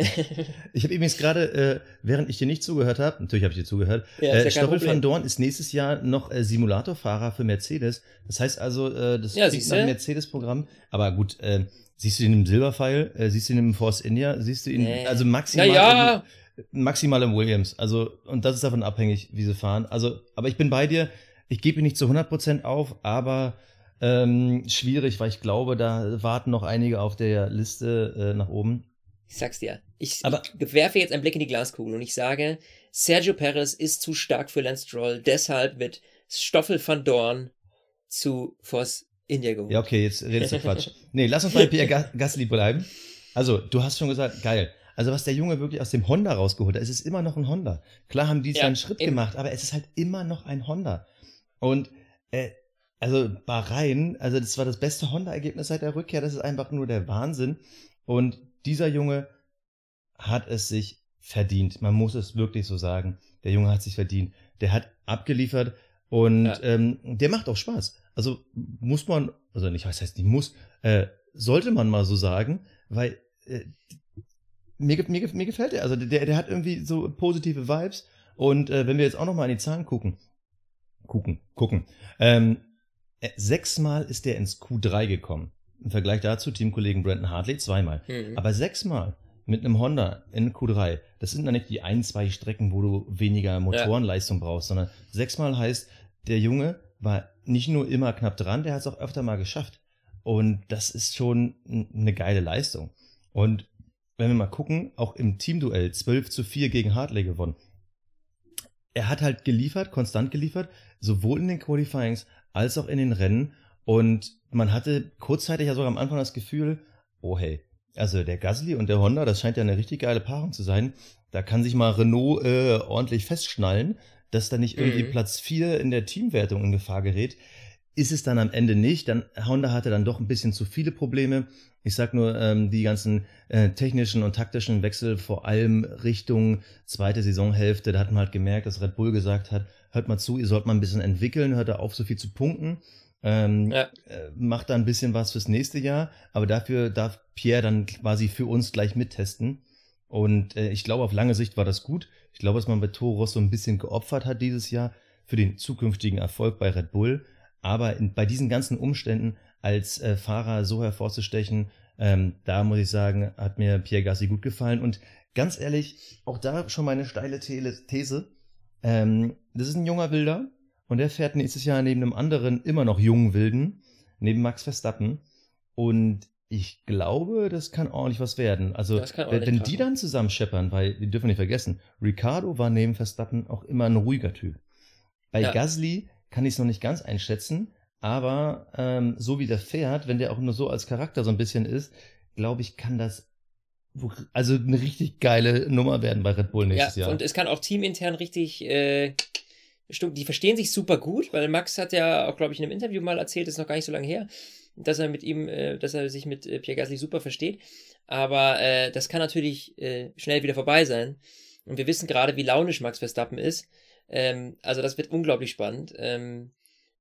ich habe übrigens gerade, äh, während ich dir nicht zugehört habe, natürlich habe ich dir zugehört, ja, äh, Stoffel van Dorn ist nächstes Jahr noch äh, Simulatorfahrer für Mercedes. Das heißt also, äh, das ja, klingt nach Mercedes-Programm. Aber gut, äh, siehst du ihn im Silberpfeil, äh, siehst du ihn im Force India, siehst du ihn, nee. also maximal, ja. maximal im Williams. Also, und das ist davon abhängig, wie sie fahren. Also, aber ich bin bei dir, ich gebe ihn nicht zu 100% auf, aber ähm, schwierig, weil ich glaube, da warten noch einige auf der Liste äh, nach oben. Ich sag's dir. Ich, Aber, ich werfe jetzt einen Blick in die Glaskugel und ich sage, Sergio Perez ist zu stark für Lance Stroll, deshalb wird Stoffel van Dorn zu Force India geholt. Ja, okay, jetzt redest du Quatsch. nee, lass uns bei Pierre Gasly bleiben. Also, du hast schon gesagt, geil. Also, was der Junge wirklich aus dem Honda rausgeholt hat, es ist immer noch ein Honda. Klar haben die ja, einen Schritt eben. gemacht, aber es ist halt immer noch ein Honda. Und äh, also Bahrain, also das war das beste Honda-Ergebnis seit der Rückkehr, das ist einfach nur der Wahnsinn. Und dieser Junge hat es sich verdient. Man muss es wirklich so sagen. Der Junge hat sich verdient. Der hat abgeliefert und ja. ähm, der macht auch Spaß. Also muss man, also nicht, was heißt nicht muss, äh, sollte man mal so sagen, weil äh, mir, mir, mir gefällt er. Also der, der hat irgendwie so positive Vibes. Und äh, wenn wir jetzt auch noch mal an die Zahlen gucken, gucken, gucken, ähm, äh, sechsmal ist der ins Q3 gekommen. Im Vergleich dazu Teamkollegen Brandon Hartley zweimal. Mhm. Aber sechsmal mit einem Honda in Q3, das sind dann nicht die ein, zwei Strecken, wo du weniger Motorenleistung ja. brauchst, sondern sechsmal heißt, der Junge war nicht nur immer knapp dran, der hat es auch öfter mal geschafft. Und das ist schon eine geile Leistung. Und wenn wir mal gucken, auch im Teamduell 12 zu 4 gegen Hartley gewonnen. Er hat halt geliefert, konstant geliefert, sowohl in den Qualifyings als auch in den Rennen. Und man hatte kurzzeitig ja sogar am Anfang das Gefühl, oh hey, also der Gasly und der Honda, das scheint ja eine richtig geile Paarung zu sein. Da kann sich mal Renault äh, ordentlich festschnallen, dass da nicht irgendwie mhm. Platz 4 in der Teamwertung in Gefahr gerät. Ist es dann am Ende nicht. Dann Honda hatte dann doch ein bisschen zu viele Probleme. Ich sag nur, ähm, die ganzen äh, technischen und taktischen Wechsel, vor allem Richtung zweite Saisonhälfte, da hat man halt gemerkt, dass Red Bull gesagt hat, hört mal zu, ihr sollt mal ein bisschen entwickeln, hört da auf, so viel zu punkten. Ähm, ja. äh, macht da ein bisschen was fürs nächste Jahr, aber dafür darf Pierre dann quasi für uns gleich mittesten. Und äh, ich glaube, auf lange Sicht war das gut. Ich glaube, dass man bei Toro Rosso ein bisschen geopfert hat dieses Jahr für den zukünftigen Erfolg bei Red Bull. Aber in, bei diesen ganzen Umständen als äh, Fahrer so hervorzustechen, ähm, da muss ich sagen, hat mir Pierre Gassi gut gefallen. Und ganz ehrlich, auch da schon meine steile These. Ähm, das ist ein junger Wilder und der fährt nächstes Jahr neben einem anderen immer noch jungen Wilden, neben Max Verstappen. Und ich glaube, das kann ordentlich was werden. Also, wenn, wenn die dann zusammen scheppern, weil wir dürfen nicht vergessen, Ricardo war neben Verstappen auch immer ein ruhiger Typ. Bei ja. Gasly kann ich es noch nicht ganz einschätzen, aber ähm, so wie der fährt, wenn der auch nur so als Charakter so ein bisschen ist, glaube ich, kann das also eine richtig geile Nummer werden bei Red Bull nächstes ja, Jahr. Und es kann auch teamintern richtig, äh, stimmt, die verstehen sich super gut, weil Max hat ja auch, glaube ich, in einem Interview mal erzählt, das ist noch gar nicht so lange her, dass er mit ihm, äh, dass er sich mit äh, Pierre Gasly super versteht. Aber äh, das kann natürlich äh, schnell wieder vorbei sein. Und wir wissen gerade, wie launisch Max Verstappen ist. Ähm, also das wird unglaublich spannend. Ähm,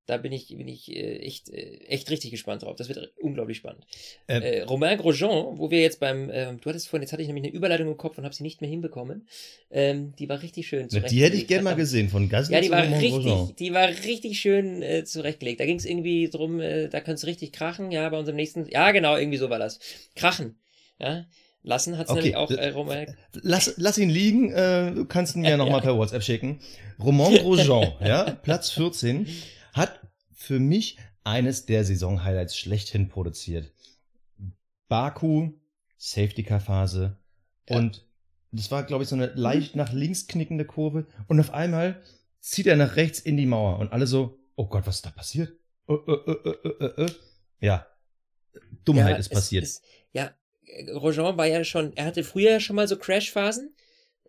da bin ich, bin ich äh, echt, äh, echt richtig gespannt drauf. Das wird unglaublich spannend. Ähm. Äh, Romain Grosjean, wo wir jetzt beim, ähm, du hattest vorhin, jetzt hatte ich nämlich eine Überleitung im Kopf und habe sie nicht mehr hinbekommen. Ähm, die war richtig schön zurechtgelegt. Die hätte ich gerne mal gesehen von Gasly. Ja, die war richtig, Grosjean. die war richtig schön äh, zurechtgelegt. Da ging es irgendwie drum, äh, da könnte es richtig krachen. Ja, bei unserem nächsten, ja genau, irgendwie so war das. Krachen. Ja, lassen hat es okay. nämlich auch äh, Romain. Lass, lass ihn liegen, äh, du kannst ihn ja nochmal ja. per WhatsApp schicken. Romain Grosjean, ja, Platz 14 hat für mich eines der Saison-Highlights schlechthin produziert. Baku, Safety-Car-Phase ja. und das war, glaube ich, so eine leicht nach links knickende Kurve und auf einmal zieht er nach rechts in die Mauer und alle so, oh Gott, was ist da passiert? Uh, uh, uh, ja, Dummheit ja, ist passiert. Ist, ja, Rojan war ja schon, er hatte früher schon mal so Crash-Phasen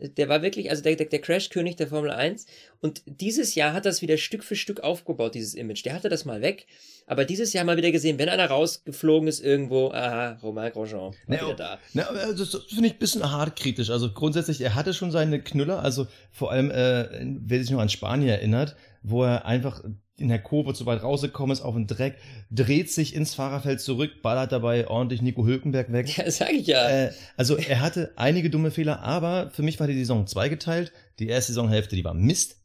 der war wirklich, also der, der, der Crash-König der Formel 1. Und dieses Jahr hat das wieder Stück für Stück aufgebaut, dieses Image. Der hatte das mal weg. Aber dieses Jahr mal wieder gesehen, wenn einer rausgeflogen ist irgendwo, aha, Romain Grosjean, na, wieder da. Na, also das finde ich ein bisschen hart kritisch. Also grundsätzlich, er hatte schon seine Knüller, also vor allem, äh, wer sich noch an Spanien erinnert, wo er einfach in der Kurve zu weit rausgekommen ist auf den Dreck, dreht sich ins Fahrerfeld zurück, ballert dabei ordentlich Nico Hülkenberg weg. Ja, sag ich ja. Äh, also er hatte einige dumme Fehler, aber für mich war die Saison zweigeteilt. Die erste Saisonhälfte, die war Mist.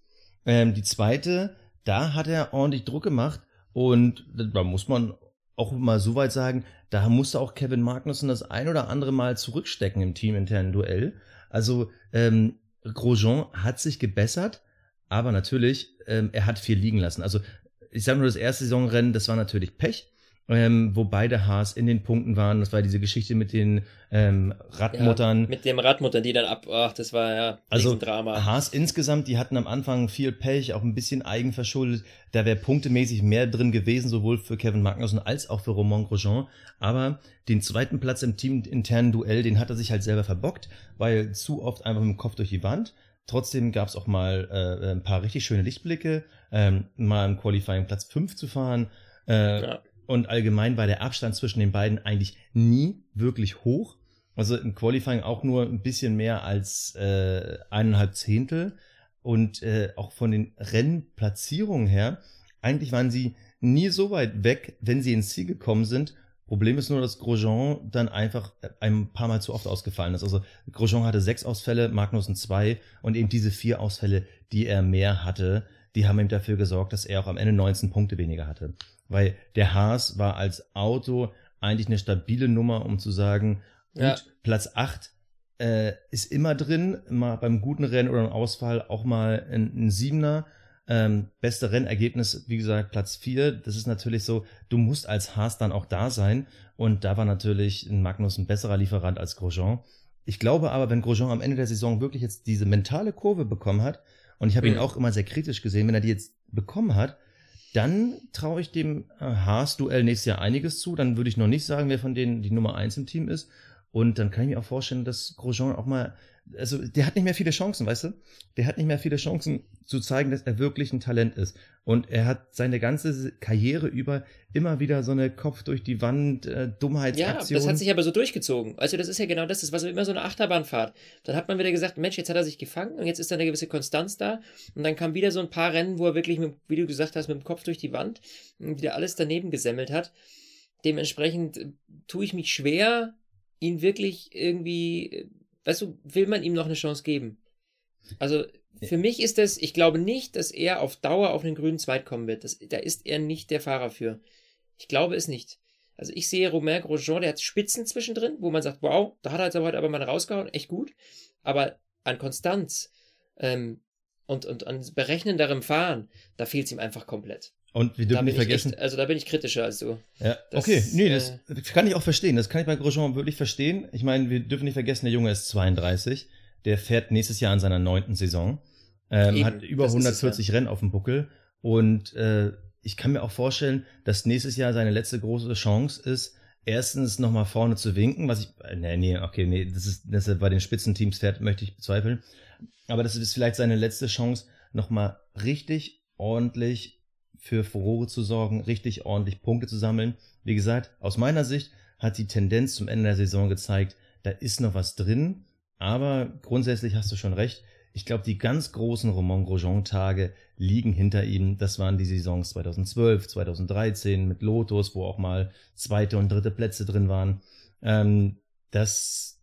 Ähm, die zweite, da hat er ordentlich Druck gemacht und da muss man auch mal so weit sagen, da musste auch Kevin Magnussen das ein oder andere Mal zurückstecken im teaminternen Duell. Also ähm, Grosjean hat sich gebessert, aber natürlich, ähm, er hat viel liegen lassen. Also ich sage nur, das erste Saisonrennen, das war natürlich Pech ähm, wo beide Haas in den Punkten waren. Das war diese Geschichte mit den ähm, Radmuttern. Ja, mit dem Radmuttern, die dann ab, ach, das war ja also Drama. Haas insgesamt, die hatten am Anfang viel Pech, auch ein bisschen eigenverschuldet. Da wäre punktemäßig mehr drin gewesen, sowohl für Kevin Magnussen als auch für Romain Grosjean. Aber den zweiten Platz im teaminternen Duell, den hat er sich halt selber verbockt, weil zu oft einfach mit dem Kopf durch die Wand. Trotzdem gab es auch mal äh, ein paar richtig schöne Lichtblicke, ähm, mal im Qualifying Platz 5 zu fahren. Äh, ja. Und allgemein war der Abstand zwischen den beiden eigentlich nie wirklich hoch. Also im Qualifying auch nur ein bisschen mehr als äh, eineinhalb Zehntel. Und äh, auch von den Rennplatzierungen her, eigentlich waren sie nie so weit weg, wenn sie ins Ziel gekommen sind. Problem ist nur, dass Grosjean dann einfach ein paar Mal zu oft ausgefallen ist. Also Grosjean hatte sechs Ausfälle, Magnussen zwei und eben diese vier Ausfälle, die er mehr hatte, die haben ihm dafür gesorgt, dass er auch am Ende 19 Punkte weniger hatte weil der Haas war als Auto eigentlich eine stabile Nummer, um zu sagen, gut, ja. Platz 8 äh, ist immer drin, mal beim guten Rennen oder im Ausfall auch mal ein, ein Siebener. Ähm, beste Rennergebnis, wie gesagt, Platz 4. Das ist natürlich so, du musst als Haas dann auch da sein. Und da war natürlich Magnus ein besserer Lieferant als Grosjean. Ich glaube aber, wenn Grosjean am Ende der Saison wirklich jetzt diese mentale Kurve bekommen hat, und ich habe mhm. ihn auch immer sehr kritisch gesehen, wenn er die jetzt bekommen hat, dann traue ich dem äh, Haas-Duell nächstes Jahr einiges zu. Dann würde ich noch nicht sagen, wer von denen die Nummer eins im Team ist. Und dann kann ich mir auch vorstellen, dass Grosjean auch mal, also der hat nicht mehr viele Chancen, weißt du? Der hat nicht mehr viele Chancen zu zeigen, dass er wirklich ein Talent ist. Und er hat seine ganze Karriere über immer wieder so eine Kopf durch die Wand äh, Dummheitsaktion. Ja, das hat sich aber so durchgezogen. Also das ist ja genau das, das war so immer so eine Achterbahnfahrt. Dann hat man wieder gesagt, Mensch, jetzt hat er sich gefangen und jetzt ist da eine gewisse Konstanz da. Und dann kam wieder so ein paar Rennen, wo er wirklich, mit, wie du gesagt hast, mit dem Kopf durch die Wand wieder alles daneben gesemmelt hat. Dementsprechend äh, tue ich mich schwer, ihn wirklich irgendwie, weißt du, will man ihm noch eine Chance geben? Also für mich ist das, ich glaube nicht, dass er auf Dauer auf den grünen Zweit kommen wird. Das, da ist er nicht der Fahrer für. Ich glaube es nicht. Also ich sehe Romain Grosjean, der hat Spitzen zwischendrin, wo man sagt, wow, da hat er jetzt aber heute aber mal rausgehauen, echt gut. Aber an Konstanz ähm, und, und an berechnenderem Fahren, da fehlt es ihm einfach komplett. Und wir dürfen nicht vergessen. Echt, also da bin ich kritischer als du. Ja, das, okay, nee, das, äh, kann ich auch verstehen. Das kann ich bei Grosjean wirklich verstehen. Ich meine, wir dürfen nicht vergessen, der Junge ist 32. Der fährt nächstes Jahr in seiner neunten Saison. Ähm, hat über 140 Rennen auf dem Buckel. Und äh, ich kann mir auch vorstellen, dass nächstes Jahr seine letzte große Chance ist, erstens nochmal vorne zu winken, was ich, äh, nee, nee, okay, nee, das ist, dass er bei den Spitzenteams fährt, möchte ich bezweifeln. Aber das ist vielleicht seine letzte Chance, nochmal richtig ordentlich für Furore zu sorgen, richtig ordentlich Punkte zu sammeln. Wie gesagt, aus meiner Sicht hat die Tendenz zum Ende der Saison gezeigt, da ist noch was drin. Aber grundsätzlich hast du schon recht. Ich glaube, die ganz großen Romain Grosjean-Tage liegen hinter ihm. Das waren die Saisons 2012, 2013 mit Lotus, wo auch mal zweite und dritte Plätze drin waren. Ähm, das,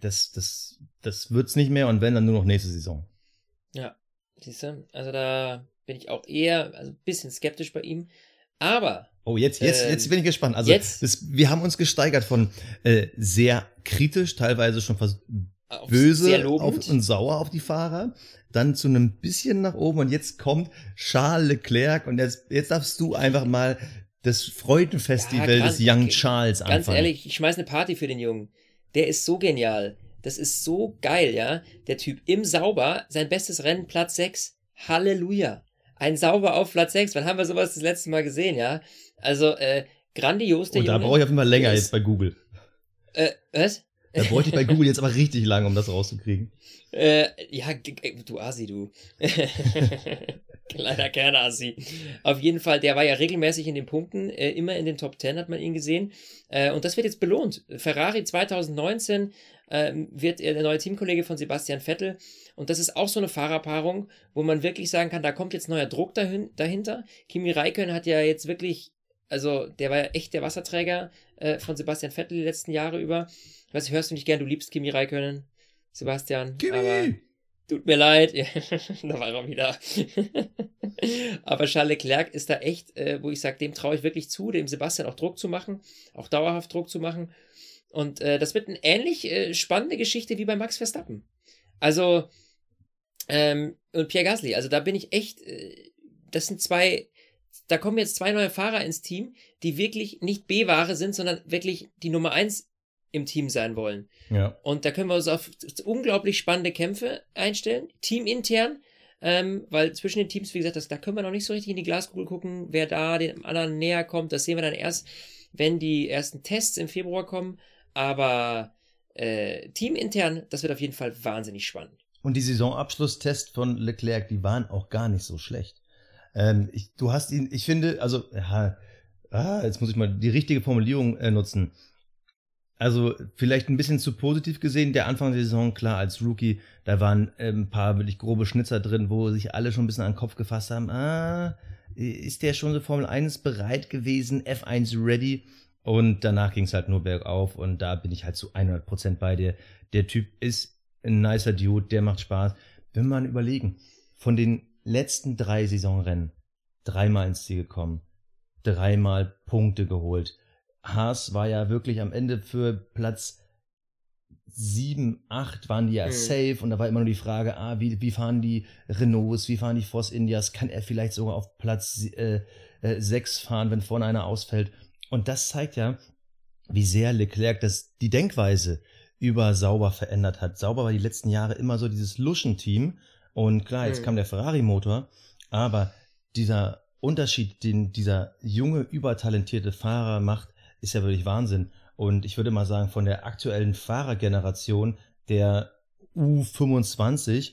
das, das, das wird's nicht mehr und wenn, dann nur noch nächste Saison. Ja, siehst du, also da bin ich auch eher also ein bisschen skeptisch bei ihm. Aber. Oh, jetzt, jetzt, ähm, jetzt bin ich gespannt. Also, jetzt, das, wir haben uns gesteigert von äh, sehr kritisch, teilweise schon fast böse auf, und sauer auf die Fahrer, dann zu einem bisschen nach oben und jetzt kommt Charles Leclerc und jetzt, jetzt darfst du einfach mal das Freudenfestival ja, des Young Charles anfangen. Ganz ehrlich, ich schmeiß eine Party für den Jungen. Der ist so genial. Das ist so geil, ja. Der Typ im Sauber, sein bestes Rennen, Platz 6. Halleluja. Ein Sauber auf Platz 6. Wann haben wir sowas das letzte Mal gesehen, ja? Also, äh, grandios, der Und da brauche ich auf jeden Fall länger ist, jetzt bei Google. Äh, was? Da bräuchte ich bei Google jetzt aber richtig lang, um das rauszukriegen. Äh, ja, du Asi, du. Kleiner Kernasi. Auf jeden Fall, der war ja regelmäßig in den Punkten, äh, immer in den Top 10 hat man ihn gesehen. Äh, und das wird jetzt belohnt. Ferrari 2019 äh, wird er der neue Teamkollege von Sebastian Vettel. Und das ist auch so eine Fahrerpaarung, wo man wirklich sagen kann, da kommt jetzt neuer Druck dahin, dahinter. Kimi Räikkönen hat ja jetzt wirklich, also der war ja echt der Wasserträger äh, von Sebastian Vettel die letzten Jahre über. Ich weiß, hörst du nicht gern, du liebst Kimi Räikkönen, Sebastian. Kimi! Aber tut mir leid. da war er wieder. aber Charles Leclerc ist da echt, äh, wo ich sage, dem traue ich wirklich zu, dem Sebastian auch Druck zu machen, auch dauerhaft Druck zu machen. Und äh, das wird eine ähnlich äh, spannende Geschichte wie bei Max Verstappen. Also, ähm, und Pierre Gasly, also da bin ich echt, äh, das sind zwei, da kommen jetzt zwei neue Fahrer ins Team, die wirklich nicht B-Ware sind, sondern wirklich die Nummer eins im Team sein wollen. Ja. Und da können wir uns auf unglaublich spannende Kämpfe einstellen, teamintern, ähm, weil zwischen den Teams, wie gesagt, das, da können wir noch nicht so richtig in die Glaskugel gucken, wer da dem anderen näher kommt. Das sehen wir dann erst, wenn die ersten Tests im Februar kommen. Aber äh, teamintern, das wird auf jeden Fall wahnsinnig spannend. Und die Saisonabschlusstests von Leclerc, die waren auch gar nicht so schlecht. Ähm, ich, du hast ihn, ich finde, also, ja, ah, jetzt muss ich mal die richtige Formulierung äh, nutzen also vielleicht ein bisschen zu positiv gesehen. Der Anfang der Saison, klar, als Rookie, da waren äh, ein paar wirklich grobe Schnitzer drin, wo sich alle schon ein bisschen an den Kopf gefasst haben. Ah, ist der schon so Formel 1 bereit gewesen? F1 ready? Und danach ging es halt nur bergauf und da bin ich halt zu 100% bei dir. Der Typ ist ein nicer Dude, der macht Spaß. Wenn man überlegen, von den letzten drei Saisonrennen dreimal ins Ziel gekommen, dreimal Punkte geholt, Haas war ja wirklich am Ende für Platz 7, 8 waren die ja mhm. safe und da war immer nur die Frage, ah, wie, wie fahren die Renaults, wie fahren die Force Indias, kann er vielleicht sogar auf Platz äh, äh, 6 fahren, wenn vorne einer ausfällt. Und das zeigt ja, wie sehr Leclerc das, die Denkweise über Sauber verändert hat. Sauber war die letzten Jahre immer so dieses Luschen-Team und klar, jetzt mhm. kam der Ferrari-Motor, aber dieser Unterschied, den dieser junge, übertalentierte Fahrer macht, ist ja wirklich Wahnsinn. Und ich würde mal sagen, von der aktuellen Fahrergeneration der U25,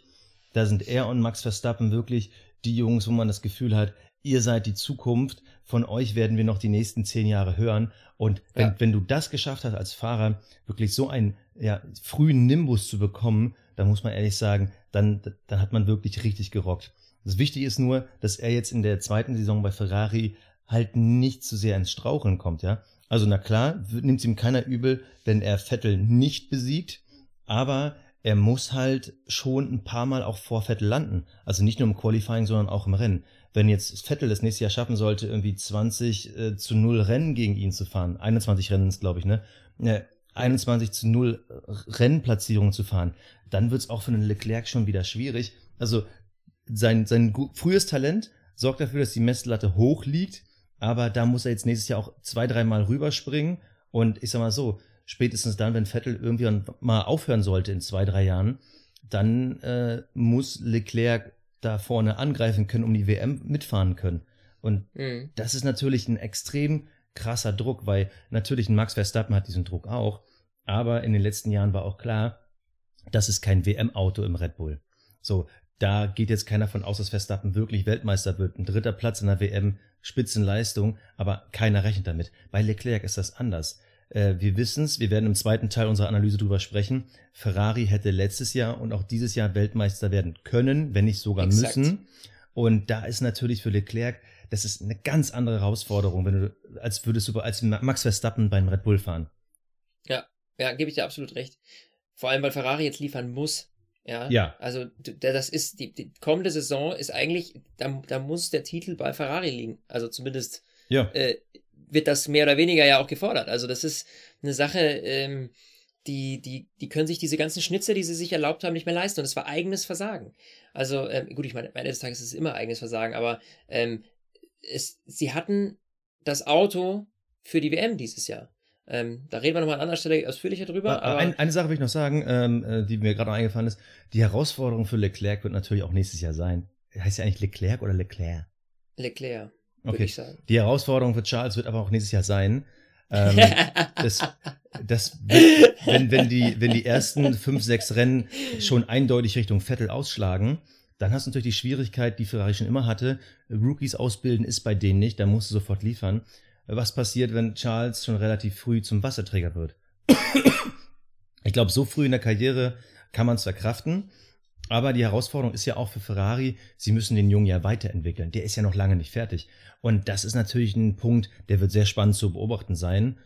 da sind er und Max Verstappen wirklich die Jungs, wo man das Gefühl hat, ihr seid die Zukunft, von euch werden wir noch die nächsten zehn Jahre hören. Und wenn, ja. wenn du das geschafft hast als Fahrer, wirklich so einen ja, frühen Nimbus zu bekommen, dann muss man ehrlich sagen, dann, dann hat man wirklich richtig gerockt. Das Wichtige ist nur, dass er jetzt in der zweiten Saison bei Ferrari halt nicht zu sehr ins Straucheln kommt, ja. Also na klar, nimmt ihm keiner übel, wenn er Vettel nicht besiegt, aber er muss halt schon ein paar Mal auch vor Vettel landen. Also nicht nur im Qualifying, sondern auch im Rennen. Wenn jetzt Vettel das nächste Jahr schaffen sollte, irgendwie 20 äh, zu 0 Rennen gegen ihn zu fahren, 21 Rennen ist glaube ich, ne? Äh, 21 zu 0 Rennplatzierungen zu fahren, dann wird es auch für einen Leclerc schon wieder schwierig. Also sein, sein frühes Talent sorgt dafür, dass die Messlatte hoch liegt aber da muss er jetzt nächstes Jahr auch zwei, dreimal rüberspringen. Und ich sag mal so, spätestens dann, wenn Vettel irgendwie mal aufhören sollte in zwei, drei Jahren, dann äh, muss Leclerc da vorne angreifen können, um die WM mitfahren können. Und mhm. das ist natürlich ein extrem krasser Druck, weil natürlich ein Max Verstappen hat diesen Druck auch. Aber in den letzten Jahren war auch klar, das ist kein WM-Auto im Red Bull. So, da geht jetzt keiner von aus, dass Verstappen wirklich Weltmeister wird. Ein dritter Platz in der WM, Spitzenleistung, aber keiner rechnet damit. Bei Leclerc ist das anders. Äh, wir wissen es, wir werden im zweiten Teil unserer Analyse drüber sprechen. Ferrari hätte letztes Jahr und auch dieses Jahr Weltmeister werden können, wenn nicht sogar Exakt. müssen. Und da ist natürlich für Leclerc, das ist eine ganz andere Herausforderung, wenn du, als würdest du als Max Verstappen beim Red Bull fahren. Ja, ja, gebe ich dir absolut recht. Vor allem, weil Ferrari jetzt liefern muss. Ja. ja. Also das ist die, die kommende Saison ist eigentlich, da, da muss der Titel bei Ferrari liegen. Also zumindest ja. äh, wird das mehr oder weniger ja auch gefordert. Also das ist eine Sache, ähm, die, die, die können sich diese ganzen Schnitze, die sie sich erlaubt haben, nicht mehr leisten. Und es war eigenes Versagen. Also, ähm, gut, ich meine, am Ende des Tages ist es immer eigenes Versagen, aber ähm, es, sie hatten das Auto für die WM dieses Jahr. Ähm, da reden wir nochmal an anderer Stelle ausführlicher drüber. Aber ein, eine Sache will ich noch sagen, ähm, äh, die mir gerade noch eingefallen ist. Die Herausforderung für Leclerc wird natürlich auch nächstes Jahr sein. Heißt ja eigentlich Leclerc oder Leclerc? Leclerc, okay. ich sagen. Die Herausforderung für Charles wird aber auch nächstes Jahr sein, Ähm, das, das, wenn, wenn, die, wenn die ersten fünf, sechs Rennen schon eindeutig Richtung Vettel ausschlagen, dann hast du natürlich die Schwierigkeit, die Ferrari schon immer hatte. Rookies ausbilden ist bei denen nicht, da musst du sofort liefern. Was passiert, wenn Charles schon relativ früh zum Wasserträger wird? Ich glaube, so früh in der Karriere kann man es verkraften. Aber die Herausforderung ist ja auch für Ferrari, sie müssen den Jungen ja weiterentwickeln. Der ist ja noch lange nicht fertig. Und das ist natürlich ein Punkt, der wird sehr spannend zu beobachten sein.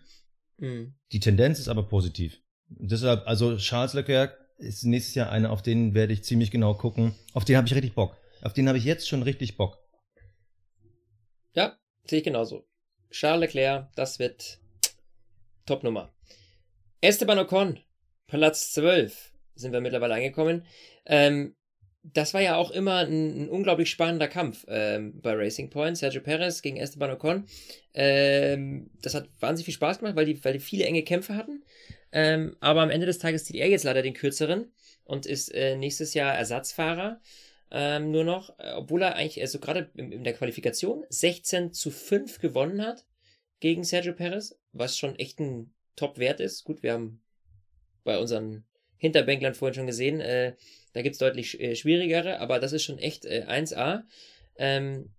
Mhm. Die Tendenz ist aber positiv. Deshalb, also Charles Leclerc ist nächstes Jahr einer, auf den werde ich ziemlich genau gucken. Auf den habe ich richtig Bock. Auf den habe ich jetzt schon richtig Bock. Ja, sehe ich genauso. Charles Leclerc, das wird Top-Nummer. Esteban Ocon, Platz 12 sind wir mittlerweile angekommen. Ähm, das war ja auch immer ein, ein unglaublich spannender Kampf ähm, bei Racing Point. Sergio Perez gegen Esteban Ocon. Ähm, das hat wahnsinnig viel Spaß gemacht, weil die, weil die viele enge Kämpfe hatten. Ähm, aber am Ende des Tages zieht er jetzt leider den kürzeren und ist äh, nächstes Jahr Ersatzfahrer. Ähm, nur noch, äh, obwohl er eigentlich, also gerade in, in, der Qualifikation 16 zu 5 gewonnen hat gegen Sergio Perez, was schon echt ein Top-Wert ist. Gut, wir haben bei unseren Hinterbänklern vorhin schon gesehen, äh, da gibt es deutlich äh, schwierigere, aber das ist schon echt äh, 1A. Ähm,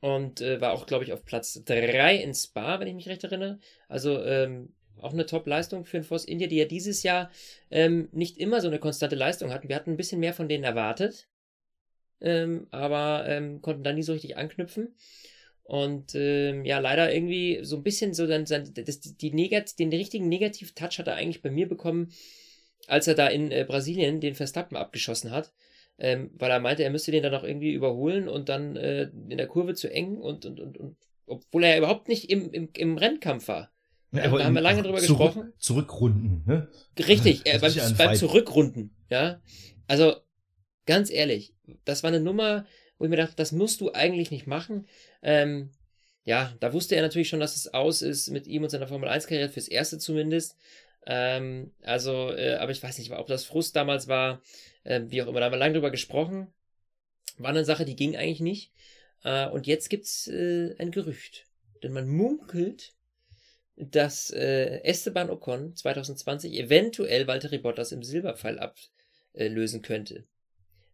und äh, war auch, glaube ich, auf Platz 3 in Spa, wenn ich mich recht erinnere. Also ähm, auch eine Top-Leistung für den Force India, die ja dieses Jahr ähm, nicht immer so eine konstante Leistung hatten. Wir hatten ein bisschen mehr von denen erwartet, ähm, aber ähm, konnten da nie so richtig anknüpfen. Und ähm, ja, leider irgendwie so ein bisschen so dann, dann das, die Negat den richtigen Negativ-Touch hat er eigentlich bei mir bekommen, als er da in äh, Brasilien den Verstappen abgeschossen hat, ähm, weil er meinte, er müsste den dann noch irgendwie überholen und dann äh, in der Kurve zu eng und, und, und, und obwohl er ja überhaupt nicht im, im, im Rennkampf war. Ja, da haben wir lange drüber zurück, gesprochen. Zurückrunden, ne? Richtig, äh, beim, beim Zurückrunden, ja. Also, ganz ehrlich, das war eine Nummer, wo ich mir dachte, das musst du eigentlich nicht machen. Ähm, ja, da wusste er natürlich schon, dass es aus ist mit ihm und seiner Formel 1-Karriere, fürs Erste zumindest. Ähm, also, äh, aber ich weiß nicht, ob das Frust damals war, äh, wie auch immer, da haben wir lange drüber gesprochen. War eine Sache, die ging eigentlich nicht. Äh, und jetzt gibt's äh, ein Gerücht. Denn man munkelt, dass äh, Esteban Ocon 2020 eventuell Valtteri Bottas im Silberpfeil ablösen könnte.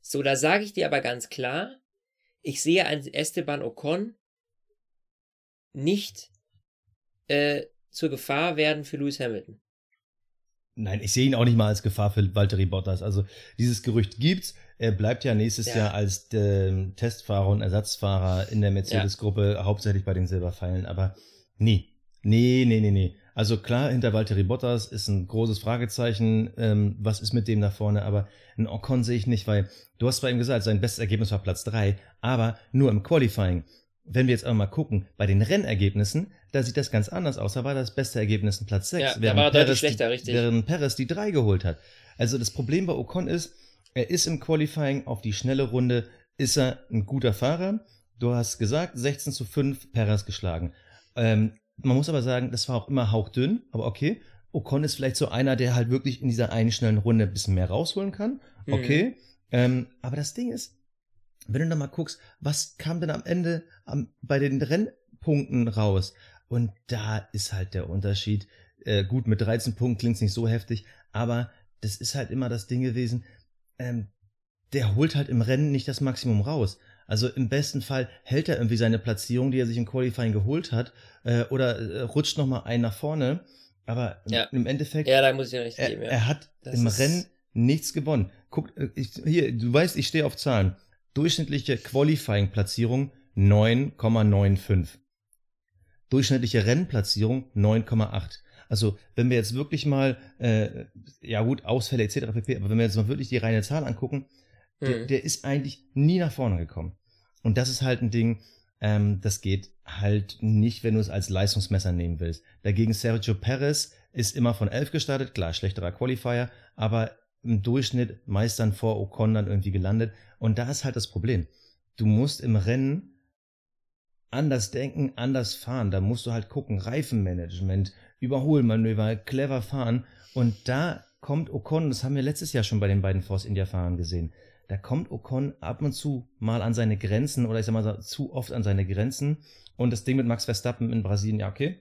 So, da sage ich dir aber ganz klar, ich sehe einen Esteban Ocon nicht äh, zur Gefahr werden für Lewis Hamilton. Nein, ich sehe ihn auch nicht mal als Gefahr für Valtteri Bottas. Also dieses Gerücht gibt's. Er bleibt ja nächstes ja. Jahr als äh, Testfahrer und Ersatzfahrer in der Mercedes-Gruppe, ja. hauptsächlich bei den Silberpfeilen. Aber nee, nee, nee, nee, nee. Also klar, hinter Valtteri Bottas ist ein großes Fragezeichen. Ähm, was ist mit dem da vorne? Aber ein Ocon sehe ich nicht, weil du hast bei ihm gesagt, sein bestes Ergebnis war Platz drei, aber nur im Qualifying. Wenn wir jetzt aber mal gucken, bei den Rennergebnissen, da sieht das ganz anders aus. Da war das beste Ergebnis ein Platz 6, ja, während, Perez schlechter, die, während Perez die 3 geholt hat. Also das Problem bei Ocon ist, er ist im Qualifying auf die schnelle Runde, ist er ein guter Fahrer. Du hast gesagt, 16 zu 5 Perez geschlagen. Ähm, man muss aber sagen, das war auch immer hauchdünn, aber okay. Ocon ist vielleicht so einer, der halt wirklich in dieser einen schnellen Runde ein bisschen mehr rausholen kann. Mhm. Okay. Mhm. Ähm, aber das Ding ist, wenn du da mal guckst, was kam denn am Ende am, bei den Rennpunkten raus? Und da ist halt der Unterschied. Äh, gut, mit 13 Punkten klingt's nicht so heftig, aber das ist halt immer das Ding gewesen. Ähm, der holt halt im Rennen nicht das Maximum raus. Also im besten Fall hält er irgendwie seine Platzierung, die er sich im Qualifying geholt hat, äh, oder äh, rutscht noch mal ein nach vorne. Aber ja. im Endeffekt, ja, da muss ich ja recht geben, ja. er hat das im Rennen nichts gewonnen. Guck, äh, ich, hier, du weißt, ich stehe auf Zahlen. Durchschnittliche Qualifying-Platzierung 9,95 durchschnittliche Rennplatzierung 9,8. Also wenn wir jetzt wirklich mal, äh, ja gut, Ausfälle etc. pp., aber wenn wir jetzt mal wirklich die reine Zahl angucken, mhm. der, der, ist eigentlich nie nach vorne gekommen. Und das ist halt ein Ding, ähm, das geht halt nicht, wenn du es als Leistungsmesser nehmen willst. Dagegen Sergio Perez ist immer von 11 gestartet, klar, schlechterer Qualifier, aber im Durchschnitt meist dann vor Ocon dann irgendwie gelandet. Und da ist halt das Problem. Du musst im Rennen anders denken, anders fahren. Da musst du halt gucken, Reifenmanagement, Überholmanöver, clever fahren. Und da kommt Ocon, das haben wir letztes Jahr schon bei den beiden Force India Fahrern gesehen. Da kommt Ocon ab und zu mal an seine Grenzen oder ich sag mal zu oft an seine Grenzen. Und das Ding mit Max Verstappen in Brasilien, ja, okay.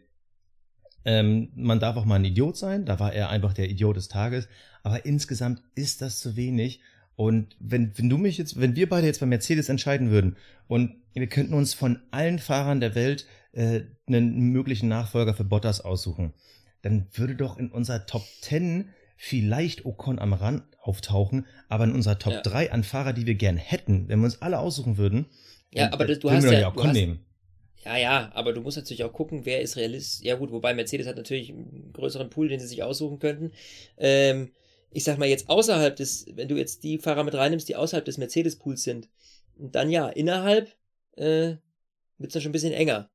Ähm, man darf auch mal ein Idiot sein, da war er einfach der Idiot des Tages, aber insgesamt ist das zu wenig. Und wenn, wenn du mich jetzt, wenn wir beide jetzt bei Mercedes entscheiden würden und wir könnten uns von allen Fahrern der Welt äh, einen möglichen Nachfolger für Bottas aussuchen, dann würde doch in unserer Top 10 vielleicht Ocon am Rand auftauchen, aber in unserer Top ja. 3 an Fahrer, die wir gern hätten, wenn wir uns alle aussuchen würden, ja, aber du, du hast ja, Ocon hast, nehmen. Ja, ja, aber du musst natürlich auch gucken, wer ist Realist. Ja gut, wobei Mercedes hat natürlich einen größeren Pool, den sie sich aussuchen könnten. Ähm, ich sag mal jetzt außerhalb des, wenn du jetzt die Fahrer mit reinnimmst, die außerhalb des Mercedes-Pools sind, dann ja, innerhalb äh, wird es dann schon ein bisschen enger.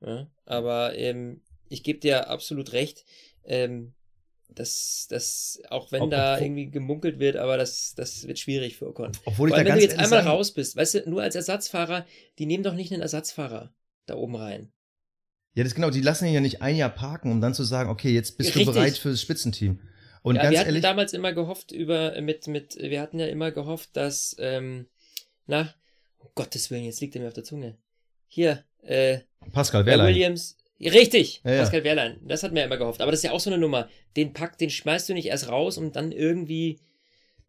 Ja, aber ähm, ich gebe dir absolut recht, ähm, dass das, auch wenn Ob, da irgendwie gemunkelt wird, aber das, das wird schwierig für Ocon. Obwohl Vor allem, da wenn du jetzt einmal raus bist, weißt du, nur als Ersatzfahrer, die nehmen doch nicht einen Ersatzfahrer da oben rein. Ja, das genau, die lassen ihn ja nicht ein Jahr parken, um dann zu sagen, okay, jetzt bist Richtig. du bereit für das Spitzenteam. Und ja, ganz wir hatten ehrlich, damals immer gehofft über, mit, mit, wir hatten ja immer gehofft, dass, ähm, na, um Gottes Willen, jetzt liegt er mir auf der Zunge. Hier, äh, Pascal Wehrlein. Williams, richtig, ja, Pascal ja. Wehrlein, das hatten wir ja immer gehofft. Aber das ist ja auch so eine Nummer. Den Pack, den schmeißt du nicht erst raus, um dann irgendwie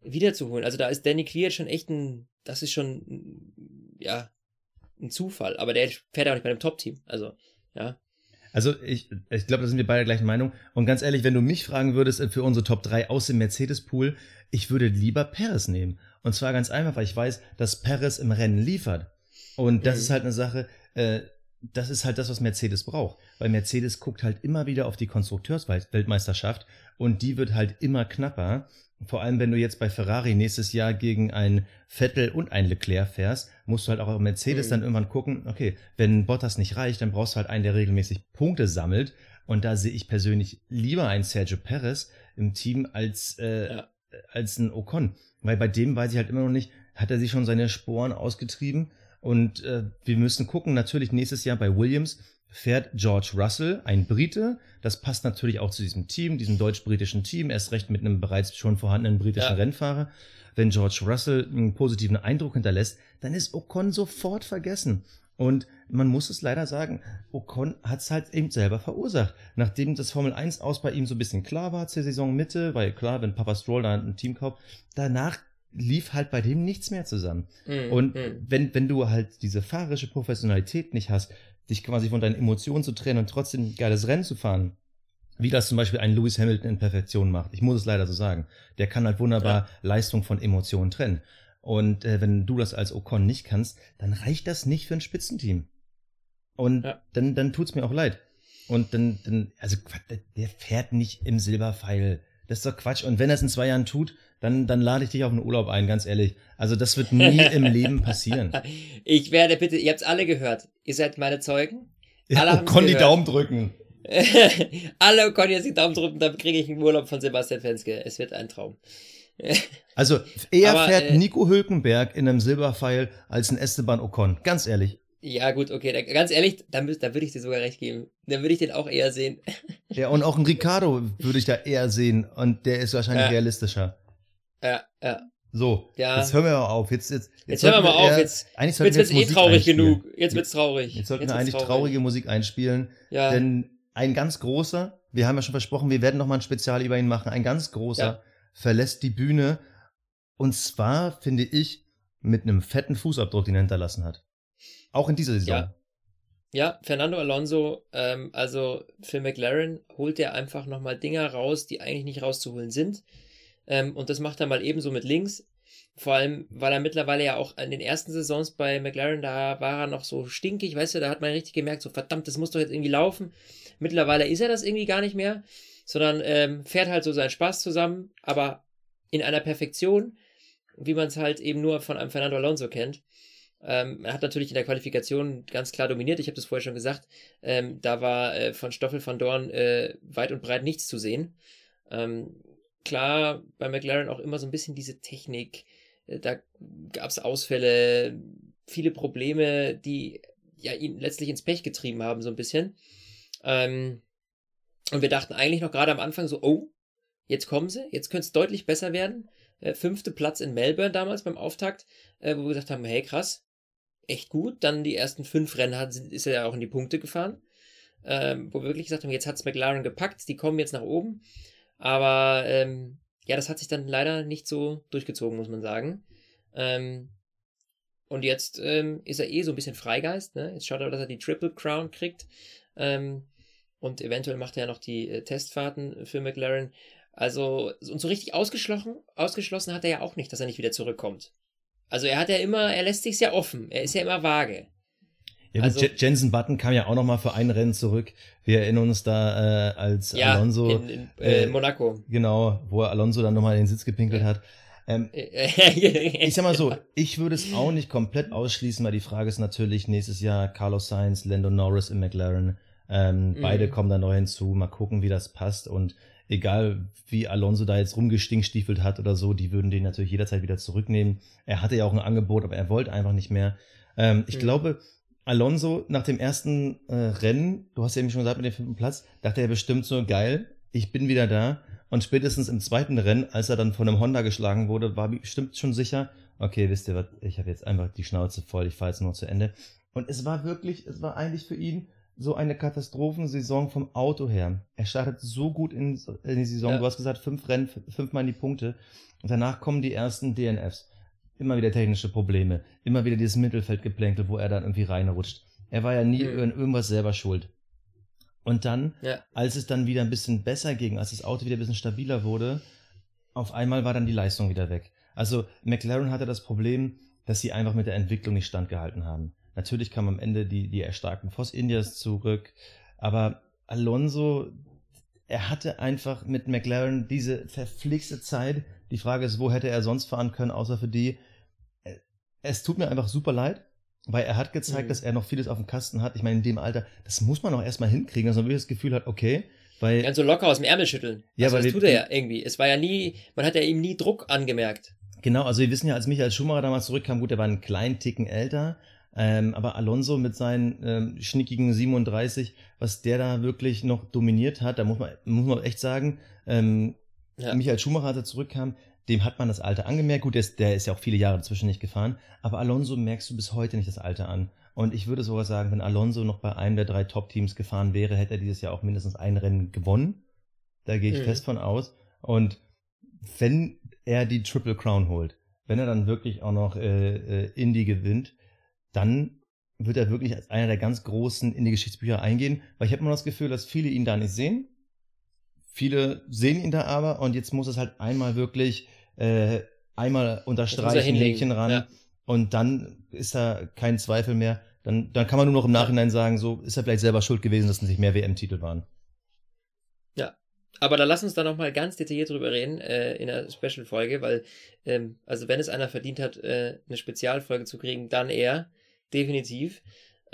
wiederzuholen. Also da ist Danny Clear schon echt ein, das ist schon, ja, ein Zufall. Aber der fährt ja auch nicht bei einem Top-Team. Also, ja. Also ich, ich glaube, da sind wir beide gleichen Meinung. Und ganz ehrlich, wenn du mich fragen würdest äh, für unsere Top 3 aus dem Mercedes-Pool, ich würde lieber Perez nehmen. Und zwar ganz einfach, weil ich weiß, dass Perez im Rennen liefert. Und das mhm. ist halt eine Sache, äh, das ist halt das, was Mercedes braucht. Weil Mercedes guckt halt immer wieder auf die Konstrukteursweltmeisterschaft und die wird halt immer knapper. Vor allem, wenn du jetzt bei Ferrari nächstes Jahr gegen ein Vettel und ein Leclerc fährst, musst du halt auch auf Mercedes mhm. dann irgendwann gucken, okay, wenn Bottas nicht reicht, dann brauchst du halt einen, der regelmäßig Punkte sammelt. Und da sehe ich persönlich lieber einen Sergio Perez im Team als, äh, ja. als ein Ocon. Weil bei dem weiß ich halt immer noch nicht, hat er sich schon seine Sporen ausgetrieben? Und äh, wir müssen gucken, natürlich nächstes Jahr bei Williams, fährt George Russell, ein Brite. Das passt natürlich auch zu diesem Team, diesem deutsch-britischen Team, erst recht mit einem bereits schon vorhandenen britischen ja. Rennfahrer. Wenn George Russell einen positiven Eindruck hinterlässt, dann ist Ocon sofort vergessen. Und man muss es leider sagen, Ocon hat es halt eben selber verursacht. Nachdem das Formel 1 aus bei ihm so ein bisschen klar war zur Saisonmitte, weil klar, wenn Papa Stroll da ein Team kauft, danach lief halt bei dem nichts mehr zusammen. Mm, und mm. wenn, wenn du halt diese fahrerische Professionalität nicht hast, dich quasi von deinen Emotionen zu trennen und trotzdem ein geiles Rennen zu fahren. Wie das zum Beispiel ein Lewis Hamilton in Perfektion macht. Ich muss es leider so sagen. Der kann halt wunderbar ja. Leistung von Emotionen trennen. Und äh, wenn du das als Ocon nicht kannst, dann reicht das nicht für ein Spitzenteam. Und ja. dann, dann tut's mir auch leid. Und dann, dann, also der fährt nicht im Silberpfeil. Das ist doch Quatsch. Und wenn er es in zwei Jahren tut, dann, dann lade ich dich auf einen Urlaub ein, ganz ehrlich. Also das wird nie im Leben passieren. Ich werde bitte, ihr habt's alle gehört. Ihr seid meine Zeugen. Alle ja, oh, die Daumen drücken. alle können jetzt die Daumen drücken, dann kriege ich einen Urlaub von Sebastian Fenske. Es wird ein Traum. also eher Aber, fährt äh, Nico Hülkenberg in einem Silberpfeil als ein Esteban Ocon. Ganz ehrlich. Ja, gut, okay. Da, ganz ehrlich, da, da würde ich dir sogar recht geben. Dann würde ich den auch eher sehen. ja, und auch einen Ricardo würde ich da eher sehen. Und der ist wahrscheinlich ja. realistischer. Ja, ja. So, ja. jetzt hören wir mal auf. Jetzt, jetzt, jetzt, jetzt hören wir mal auf. Jetzt, eigentlich jetzt wird's eh traurig genug. Jetzt wird's traurig. Jetzt sollten jetzt wir eigentlich traurig. traurige Musik einspielen. Ja. Denn ein ganz großer, wir haben ja schon versprochen, wir werden nochmal ein Spezial über ihn machen. Ein ganz großer ja. verlässt die Bühne. Und zwar, finde ich, mit einem fetten Fußabdruck, den er hinterlassen hat. Auch in dieser Saison. Ja. Ja, Fernando Alonso, ähm, also für McLaren holt er einfach nochmal Dinger raus, die eigentlich nicht rauszuholen sind. Ähm, und das macht er mal ebenso mit links. Vor allem, weil er mittlerweile ja auch in den ersten Saisons bei McLaren, da war er noch so stinkig, weißt du, da hat man richtig gemerkt, so verdammt, das muss doch jetzt irgendwie laufen. Mittlerweile ist er das irgendwie gar nicht mehr, sondern ähm, fährt halt so seinen Spaß zusammen, aber in einer Perfektion, wie man es halt eben nur von einem Fernando Alonso kennt. Ähm, er hat natürlich in der Qualifikation ganz klar dominiert, ich habe das vorher schon gesagt. Ähm, da war äh, von Stoffel van Dorn äh, weit und breit nichts zu sehen. Ähm, klar bei McLaren auch immer so ein bisschen diese Technik. Äh, da gab es Ausfälle, viele Probleme, die ja ihn letztlich ins Pech getrieben haben, so ein bisschen. Ähm, und wir dachten eigentlich noch gerade am Anfang so, oh, jetzt kommen sie, jetzt könnte es deutlich besser werden. Äh, fünfte Platz in Melbourne damals beim Auftakt, äh, wo wir gesagt haben, hey krass, echt gut. Dann die ersten fünf Rennen hat, ist er ja auch in die Punkte gefahren. ähm, wo wir wirklich gesagt haben, jetzt hat es McLaren gepackt, die kommen jetzt nach oben. Aber ähm, ja, das hat sich dann leider nicht so durchgezogen, muss man sagen. Ähm, und jetzt ähm, ist er eh so ein bisschen Freigeist. Ne? Jetzt schaut er, dass er die Triple Crown kriegt. Ähm, und eventuell macht er ja noch die äh, Testfahrten für McLaren. Also, und so richtig ausgeschlossen, ausgeschlossen hat er ja auch nicht, dass er nicht wieder zurückkommt. Also er hat ja immer, er lässt sich sehr offen. Er ist ja immer vage. Ja, also, Jensen Button kam ja auch noch mal für ein Rennen zurück. Wir erinnern uns da äh, als ja, Alonso in, in äh, Monaco. Genau, wo Alonso dann nochmal den Sitz gepinkelt ja. hat. Ähm, ich sag mal so, ich würde es auch nicht komplett ausschließen, weil die Frage ist natürlich nächstes Jahr Carlos Sainz, Lando Norris im McLaren. Ähm, mhm. Beide kommen da neu hinzu. Mal gucken, wie das passt. Und egal wie Alonso da jetzt rumgestinkstiefelt hat oder so, die würden den natürlich jederzeit wieder zurücknehmen. Er hatte ja auch ein Angebot, aber er wollte einfach nicht mehr. Ähm, ich mhm. glaube, Alonso nach dem ersten äh, Rennen, du hast ja eben schon gesagt mit dem fünften Platz, dachte er bestimmt so, geil, ich bin wieder da. Und spätestens im zweiten Rennen, als er dann von einem Honda geschlagen wurde, war bestimmt schon sicher, okay, wisst ihr was, ich habe jetzt einfach die Schnauze voll, ich fahre jetzt nur zu Ende. Und es war wirklich, es war eigentlich für ihn so eine Katastrophensaison vom Auto her. Er startet so gut in, in die Saison, ja. du hast gesagt, fünf Rennen, fünfmal in die Punkte. Und danach kommen die ersten DNFs immer wieder technische Probleme, immer wieder dieses Mittelfeldgeplänkel, wo er dann irgendwie reinrutscht. Er war ja nie mhm. in irgendwas selber schuld. Und dann, ja. als es dann wieder ein bisschen besser ging, als das Auto wieder ein bisschen stabiler wurde, auf einmal war dann die Leistung wieder weg. Also McLaren hatte das Problem, dass sie einfach mit der Entwicklung nicht standgehalten haben. Natürlich kam am Ende die, die erstarkten Force Indias zurück, aber Alonso, er hatte einfach mit McLaren diese verflixte Zeit, die Frage ist, wo hätte er sonst fahren können, außer für die. Es tut mir einfach super leid, weil er hat gezeigt, mhm. dass er noch vieles auf dem Kasten hat. Ich meine, in dem Alter, das muss man auch erstmal hinkriegen, dass man wirklich das Gefühl hat, okay, weil. Ganz so locker aus dem Ärmel schütteln. Ja, also, weil das tut er ja irgendwie. Es war ja nie, man hat ja ihm nie Druck angemerkt. Genau, also wir wissen ja, als Michael Schumacher damals zurückkam, gut, er war einen kleinen Ticken älter, ähm, aber Alonso mit seinen ähm, schnickigen 37, was der da wirklich noch dominiert hat, da muss man, muss man echt sagen, ähm, ja. Michael Schumacher, als er zurückkam, dem hat man das Alter angemerkt. Gut, der ist, der ist ja auch viele Jahre dazwischen nicht gefahren. Aber Alonso merkst du bis heute nicht das Alter an. Und ich würde sogar sagen, wenn Alonso noch bei einem der drei Top-Teams gefahren wäre, hätte er dieses Jahr auch mindestens ein Rennen gewonnen. Da gehe ich mhm. fest von aus. Und wenn er die Triple Crown holt, wenn er dann wirklich auch noch äh, äh, Indy gewinnt, dann wird er wirklich als einer der ganz großen in die Geschichtsbücher eingehen, weil ich habe immer das Gefühl, dass viele ihn da nicht sehen Viele sehen ihn da aber und jetzt muss es halt einmal wirklich äh, einmal unterstreichen, Häkchen ran ja. und dann ist da kein Zweifel mehr. Dann, dann kann man nur noch im Nachhinein sagen, so ist er vielleicht selber schuld gewesen, dass es nicht mehr WM-Titel waren. Ja, aber da lass uns da nochmal ganz detailliert drüber reden äh, in der Special-Folge, weil, ähm, also wenn es einer verdient hat, äh, eine Spezialfolge zu kriegen, dann er, definitiv.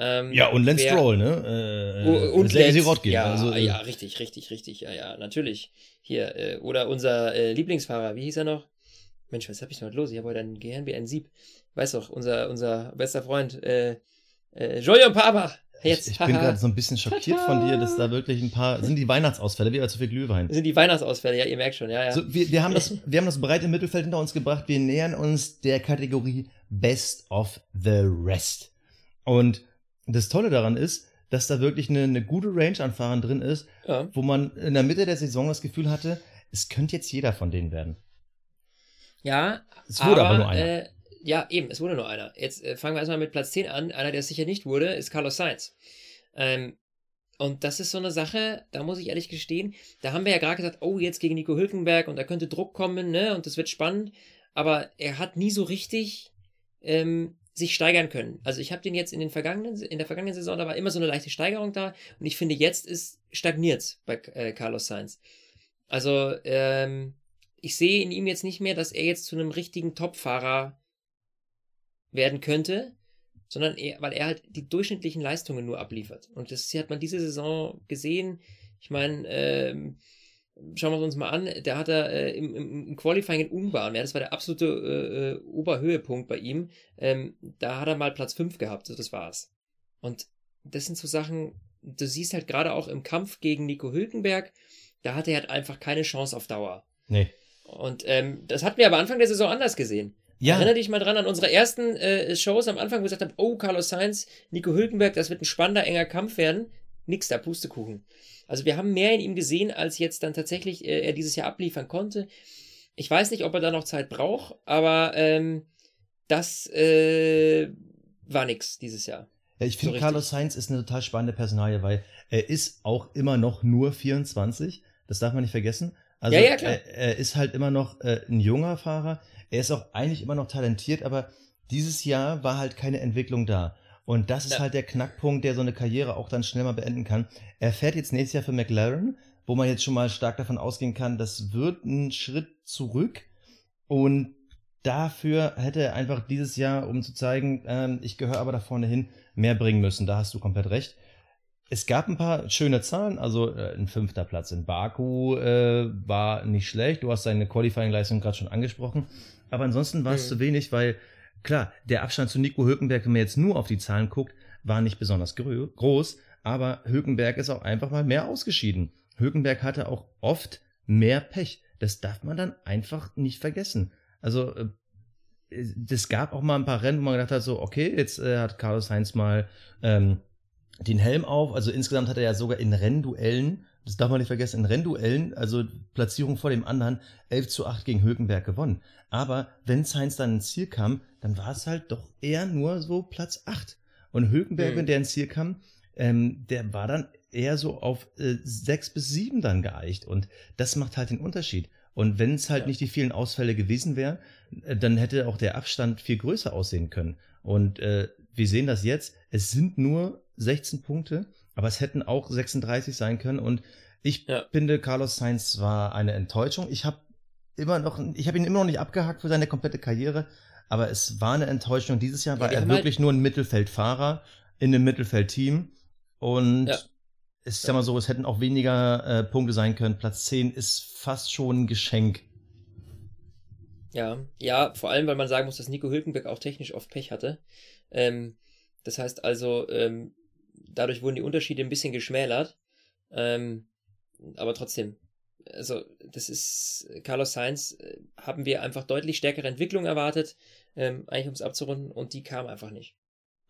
Ähm, ja, und Lance Stroll, ne? Äh, und Lance, Rodgin. Ja, also, äh, ja, richtig, richtig, richtig. Ja, ja, natürlich. Hier, äh, oder unser äh, Lieblingsfahrer, wie hieß er noch? Mensch, was hab ich heute los? Ich habe heute ein Gehirn wie ein Sieb. Weiß doch, unser, unser bester Freund, äh, äh, Jojo Papa. Jetzt. Ich, ich bin gerade so ein bisschen schockiert von dir, dass da wirklich ein paar. Sind die Weihnachtsausfälle, wie zu viel Glühwein? Sind die Weihnachtsausfälle, ja, ihr merkt schon, ja, ja. So, wir, wir, haben das, wir haben das breite Mittelfeld hinter uns gebracht. Wir nähern uns der Kategorie Best of the Rest. Und das Tolle daran ist, dass da wirklich eine, eine gute Range an Fahrern drin ist, ja. wo man in der Mitte der Saison das Gefühl hatte, es könnte jetzt jeder von denen werden. Ja, es wurde aber, aber nur einer. Äh, ja, eben, es wurde nur einer. Jetzt äh, fangen wir erstmal mit Platz 10 an. Einer, der es sicher nicht wurde, ist Carlos Sainz. Ähm, und das ist so eine Sache, da muss ich ehrlich gestehen, da haben wir ja gerade gesagt, oh, jetzt gegen Nico Hülkenberg und da könnte Druck kommen, ne, und das wird spannend. Aber er hat nie so richtig ähm, sich steigern können. Also ich habe den jetzt in den vergangenen, in der vergangenen Saison, da war immer so eine leichte Steigerung da und ich finde jetzt ist stagniert bei äh, Carlos Sainz. Also ähm, ich sehe in ihm jetzt nicht mehr, dass er jetzt zu einem richtigen Topfahrer werden könnte, sondern er, weil er halt die durchschnittlichen Leistungen nur abliefert. Und das hat man diese Saison gesehen. Ich meine, ähm, schauen wir uns mal an, der hat er äh, im, im, Qualifying in Ungarn, ja, das war der absolute äh, äh, Oberhöhepunkt bei ihm. Ähm, da hat er mal Platz 5 gehabt, so das war's. Und das sind so Sachen, du siehst halt gerade auch im Kampf gegen Nico Hülkenberg, da hatte er halt einfach keine Chance auf Dauer. Nee. Und ähm, das hatten wir aber Anfang der Saison anders gesehen. Ja. Erinnere dich mal dran an unsere ersten äh, Shows am Anfang, wo wir gesagt haben, oh, Carlos Sainz, Nico Hülkenberg, das wird ein spannender, enger Kampf werden nix da, Pustekuchen. Also wir haben mehr in ihm gesehen, als jetzt dann tatsächlich äh, er dieses Jahr abliefern konnte. Ich weiß nicht, ob er da noch Zeit braucht, aber ähm, das äh, war nix dieses Jahr. Ja, ich finde, so Carlos Sainz ist eine total spannende Personalie, weil er ist auch immer noch nur 24. Das darf man nicht vergessen. Also ja, ja, klar. Er, er ist halt immer noch äh, ein junger Fahrer. Er ist auch eigentlich immer noch talentiert, aber dieses Jahr war halt keine Entwicklung da. Und das ist ja. halt der Knackpunkt, der so eine Karriere auch dann schnell mal beenden kann. Er fährt jetzt nächstes Jahr für McLaren, wo man jetzt schon mal stark davon ausgehen kann, das wird ein Schritt zurück. Und dafür hätte er einfach dieses Jahr, um zu zeigen, ähm, ich gehöre aber da vorne hin, mehr bringen müssen. Da hast du komplett recht. Es gab ein paar schöne Zahlen, also äh, ein fünfter Platz in Baku äh, war nicht schlecht. Du hast seine Qualifying-Leistung gerade schon angesprochen. Aber ansonsten war es mhm. zu wenig, weil klar, der Abstand zu Nico Hülkenberg, wenn man jetzt nur auf die Zahlen guckt, war nicht besonders groß. Aber Hülkenberg ist auch einfach mal mehr ausgeschieden. Hülkenberg hatte auch oft mehr Pech. Das darf man dann einfach nicht vergessen. Also äh, es gab auch mal ein paar Rennen, wo man gedacht hat, so, okay, jetzt äh, hat Carlos Heinz mal ähm, den Helm auf. Also insgesamt hat er ja sogar in Rennduellen, das darf man nicht vergessen, in Rennduellen, also Platzierung vor dem anderen, 11 zu 8 gegen Hülkenberg gewonnen. Aber wenn Sainz dann ins Ziel kam, dann war es halt doch eher nur so Platz 8. Und Hülkenberg, mhm. wenn der ins Ziel kam, ähm, der war dann eher so auf äh, 6 bis 7 dann geeicht. Und das macht halt den Unterschied. Und wenn es halt ja. nicht die vielen Ausfälle gewesen wären, äh, dann hätte auch der Abstand viel größer aussehen können. Und äh, wir sehen das jetzt. Es sind nur 16 Punkte, aber es hätten auch 36 sein können. Und ich ja. finde, Carlos Sainz war eine Enttäuschung. Ich habe immer noch, ich habe ihn immer noch nicht abgehakt für seine komplette Karriere, aber es war eine Enttäuschung. Dieses Jahr war ja, er wirklich halt nur ein Mittelfeldfahrer in einem Mittelfeldteam. Und ja. ich sag mal so, es hätten auch weniger äh, Punkte sein können. Platz 10 ist fast schon ein Geschenk. Ja, ja, vor allem, weil man sagen muss, dass Nico Hülkenberg auch technisch oft Pech hatte. Ähm, das heißt also, ähm, dadurch wurden die Unterschiede ein bisschen geschmälert. Ähm, aber trotzdem, also das ist Carlos Sainz äh, haben wir einfach deutlich stärkere Entwicklung erwartet, ähm, eigentlich um es abzurunden und die kam einfach nicht.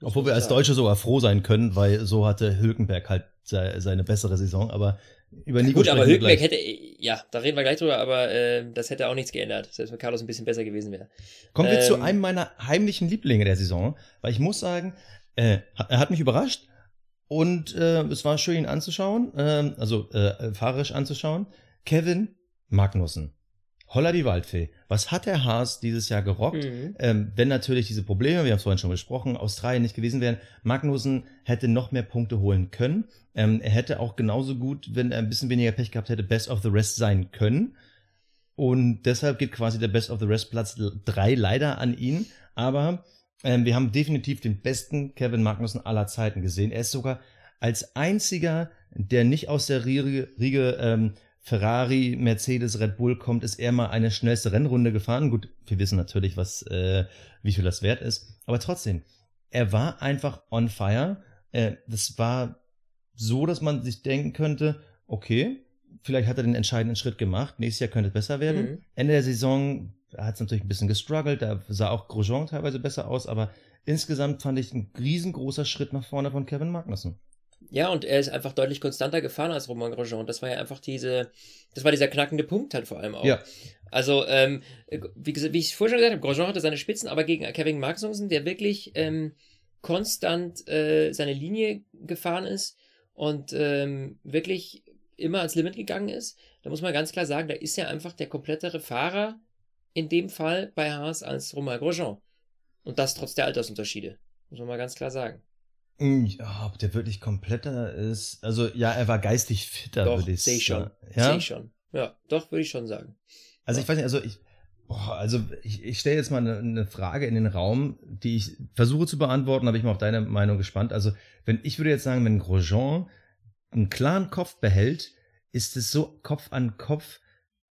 Obwohl wir als Deutsche sogar froh sein können, weil so hatte Hülkenberg halt seine bessere Saison, aber über Nico Gut, aber Hülkenberg hätte, ja, da reden wir gleich drüber, aber äh, das hätte auch nichts geändert, selbst wenn Carlos ein bisschen besser gewesen wäre. Kommen ähm, wir zu ähm, einem meiner heimlichen Lieblinge der Saison, weil ich muss sagen, äh, er hat mich überrascht und äh, es war schön ihn anzuschauen, äh, also äh, fahrerisch anzuschauen. Kevin Magnussen. Holla die Waldfee. Was hat der Haas dieses Jahr gerockt? Mhm. Ähm, wenn natürlich diese Probleme, wir haben es vorhin schon besprochen, Australien nicht gewesen wären, Magnussen hätte noch mehr Punkte holen können. Ähm, er hätte auch genauso gut, wenn er ein bisschen weniger Pech gehabt hätte, Best of the Rest sein können. Und deshalb geht quasi der Best of the Rest Platz 3 leider an ihn. Aber ähm, wir haben definitiv den besten Kevin Magnussen aller Zeiten gesehen. Er ist sogar als einziger, der nicht aus der Riege, Riege ähm, Ferrari, Mercedes, Red Bull kommt, ist er mal eine schnellste Rennrunde gefahren. Gut, wir wissen natürlich, was, äh, wie viel das wert ist. Aber trotzdem, er war einfach on fire. Äh, das war so, dass man sich denken könnte, okay, vielleicht hat er den entscheidenden Schritt gemacht. Nächstes Jahr könnte es besser werden. Mhm. Ende der Saison hat es natürlich ein bisschen gestruggelt. Da sah auch Grosjean teilweise besser aus. Aber insgesamt fand ich ein riesengroßer Schritt nach vorne von Kevin Magnussen. Ja, und er ist einfach deutlich konstanter gefahren als Romain Grosjean. Das war ja einfach diese, das war dieser knackende Punkt halt vor allem auch. Ja. Also, ähm, wie, wie ich vorher schon gesagt habe, Grosjean hatte seine Spitzen, aber gegen Kevin Magnussen, der wirklich ähm, konstant äh, seine Linie gefahren ist und ähm, wirklich immer ans Limit gegangen ist, da muss man ganz klar sagen, da ist ja einfach der komplettere Fahrer in dem Fall bei Haas als Romain Grosjean. Und das trotz der Altersunterschiede. Muss man mal ganz klar sagen. Hm, ja, ob der wirklich kompletter ist. Also ja, er war geistig fitter, doch, würde ich sagen. Schon. Ja, sehe ich schon. Ja, doch, würde ich schon sagen. Also ja. ich weiß nicht, also ich, oh, also ich, ich stelle jetzt mal eine, eine, Frage in den Raum, die ich versuche zu beantworten, aber ich bin auf deine Meinung gespannt. Also wenn ich würde jetzt sagen, wenn Grosjean einen klaren Kopf behält, ist es so Kopf an Kopf,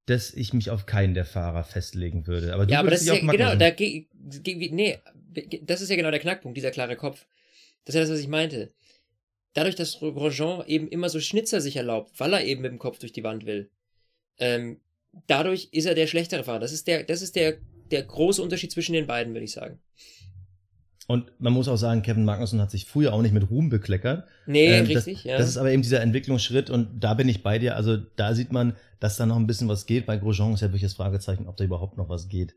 dass ich mich auf keinen der Fahrer festlegen würde. Aber du ja, aber das ist ja, genau, da, nee, das ist ja genau der Knackpunkt, dieser klare Kopf. Das ist ja das, was ich meinte. Dadurch, dass Grosjean eben immer so Schnitzer sich erlaubt, weil er eben mit dem Kopf durch die Wand will, ähm, dadurch ist er der schlechtere Fahrer. Das ist der, das ist der, der große Unterschied zwischen den beiden, würde ich sagen. Und man muss auch sagen, Kevin Magnussen hat sich früher auch nicht mit Ruhm bekleckert. Nee, ähm, richtig, das, ja. Das ist aber eben dieser Entwicklungsschritt und da bin ich bei dir. Also da sieht man, dass da noch ein bisschen was geht. Bei Grosjean ist ja wirklich das Fragezeichen, ob da überhaupt noch was geht.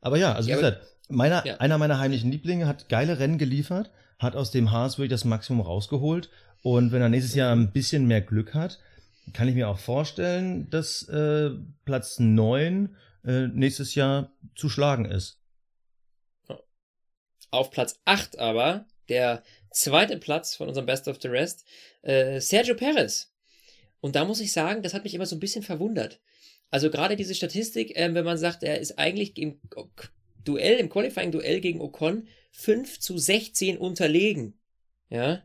Aber ja, also ja, wie gesagt, meiner, ja. einer meiner heimlichen Lieblinge hat geile Rennen geliefert, hat aus dem Haas wirklich das Maximum rausgeholt. Und wenn er nächstes Jahr ein bisschen mehr Glück hat, kann ich mir auch vorstellen, dass äh, Platz neun äh, nächstes Jahr zu schlagen ist. Auf Platz 8 aber, der zweite Platz von unserem Best of the Rest, äh, Sergio Perez. Und da muss ich sagen, das hat mich immer so ein bisschen verwundert. Also gerade diese Statistik, äh, wenn man sagt, er ist eigentlich im Duell, im Qualifying-Duell gegen Ocon 5 zu 16 unterlegen. Ja.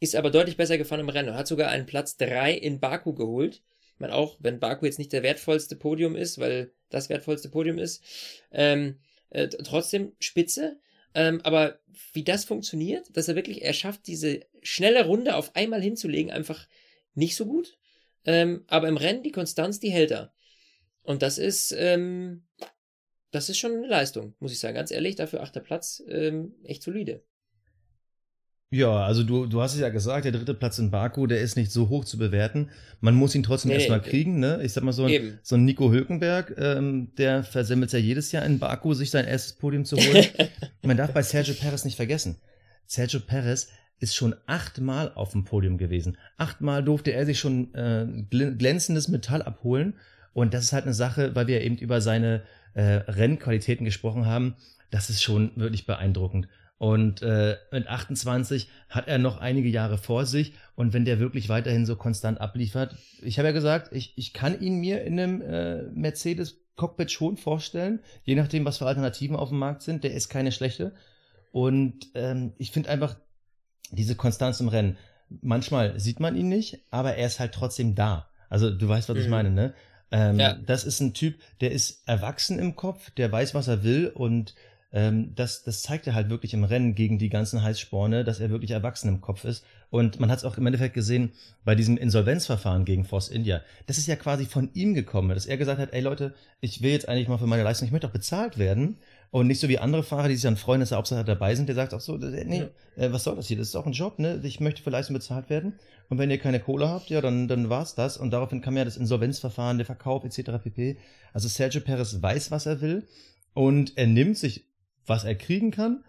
Ist aber deutlich besser gefahren im Rennen. Hat sogar einen Platz 3 in Baku geholt. Ich meine, auch wenn Baku jetzt nicht der wertvollste Podium ist, weil das wertvollste Podium ist, ähm, äh, trotzdem spitze. Ähm, aber wie das funktioniert, dass er wirklich, er schafft, diese schnelle Runde auf einmal hinzulegen, einfach nicht so gut. Ähm, aber im Rennen, die Konstanz, die hält er. Und das ist, ähm, das ist schon eine Leistung, muss ich sagen. Ganz ehrlich, dafür achter Platz, ähm, echt solide. Ja, also du, du hast es ja gesagt, der dritte Platz in Baku, der ist nicht so hoch zu bewerten. Man muss ihn trotzdem nee, erstmal nee, kriegen, ne? Ich sag mal so ein, so ein Nico Hülkenberg, ähm, der versemmelt ja jedes Jahr in Baku, sich sein erstes Podium zu holen. Man darf bei Sergio Perez nicht vergessen. Sergio Perez ist schon achtmal auf dem Podium gewesen. Achtmal durfte er sich schon äh, glänzendes Metall abholen. Und das ist halt eine Sache, weil wir eben über seine äh, Rennqualitäten gesprochen haben. Das ist schon wirklich beeindruckend. Und äh, mit 28 hat er noch einige Jahre vor sich. Und wenn der wirklich weiterhin so konstant abliefert, ich habe ja gesagt, ich, ich kann ihn mir in einem äh, Mercedes Cockpit schon vorstellen, je nachdem, was für Alternativen auf dem Markt sind. Der ist keine schlechte. Und ähm, ich finde einfach diese Konstanz im Rennen. Manchmal sieht man ihn nicht, aber er ist halt trotzdem da. Also du weißt, was mhm. ich meine, ne? Ähm, ja. Das ist ein Typ, der ist erwachsen im Kopf, der weiß, was er will und ähm, das, das zeigt er halt wirklich im Rennen gegen die ganzen Heißsporne, dass er wirklich erwachsen im Kopf ist. Und man hat es auch im Endeffekt gesehen bei diesem Insolvenzverfahren gegen Force India. Das ist ja quasi von ihm gekommen, dass er gesagt hat, ey Leute, ich will jetzt eigentlich mal für meine Leistung, ich möchte auch bezahlt werden. Und nicht so wie andere Fahrer, die sich dann freuen, dass sie Hauptsache dabei sind, der sagt auch so, nee, äh, was soll das hier? Das ist auch ein Job, ne? Ich möchte für Leistung bezahlt werden. Und wenn ihr keine Kohle habt, ja, dann, dann war's das. Und daraufhin kam ja das Insolvenzverfahren, der Verkauf etc. pp. Also Sergio Perez weiß, was er will. Und er nimmt sich was er kriegen kann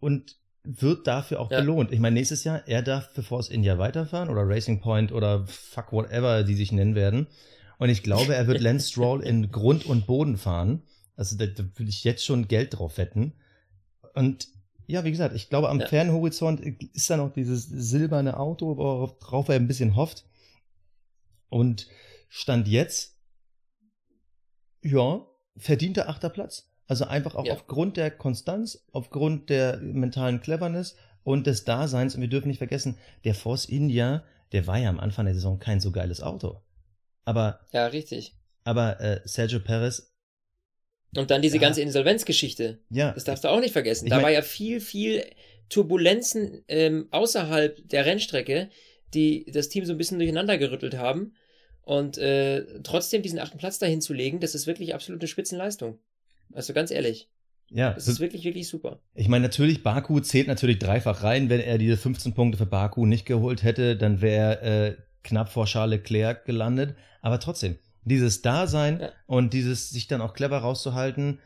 und wird dafür auch ja. belohnt. Ich meine, nächstes Jahr, er darf für Force India weiterfahren oder Racing Point oder fuck whatever die sich nennen werden. Und ich glaube, er wird Lance Stroll in Grund und Boden fahren. Also da, da würde ich jetzt schon Geld drauf wetten. Und ja, wie gesagt, ich glaube, am ja. fernen Horizont ist da noch dieses silberne Auto, worauf er ein bisschen hofft. Und Stand jetzt, ja, verdienter achter Platz. Also einfach auch ja. aufgrund der Konstanz, aufgrund der mentalen Cleverness und des Daseins. Und wir dürfen nicht vergessen, der Force India, der war ja am Anfang der Saison kein so geiles Auto. Aber. Ja, richtig. Aber äh, Sergio Perez. Und dann diese ja, ganze Insolvenzgeschichte. Ja. Das darfst du auch nicht vergessen. Da mein, war ja viel, viel Turbulenzen ähm, außerhalb der Rennstrecke, die das Team so ein bisschen durcheinander gerüttelt haben. Und äh, trotzdem diesen achten Platz dahin zu legen, das ist wirklich absolut eine Spitzenleistung. Also ganz ehrlich. Ja. Das ist wirklich, wirklich super. Ich meine, natürlich, Baku zählt natürlich dreifach rein. Wenn er diese 15 Punkte für Baku nicht geholt hätte, dann wäre er äh, knapp vor Charles Leclerc gelandet. Aber trotzdem, dieses Dasein ja. und dieses sich dann auch clever rauszuhalten,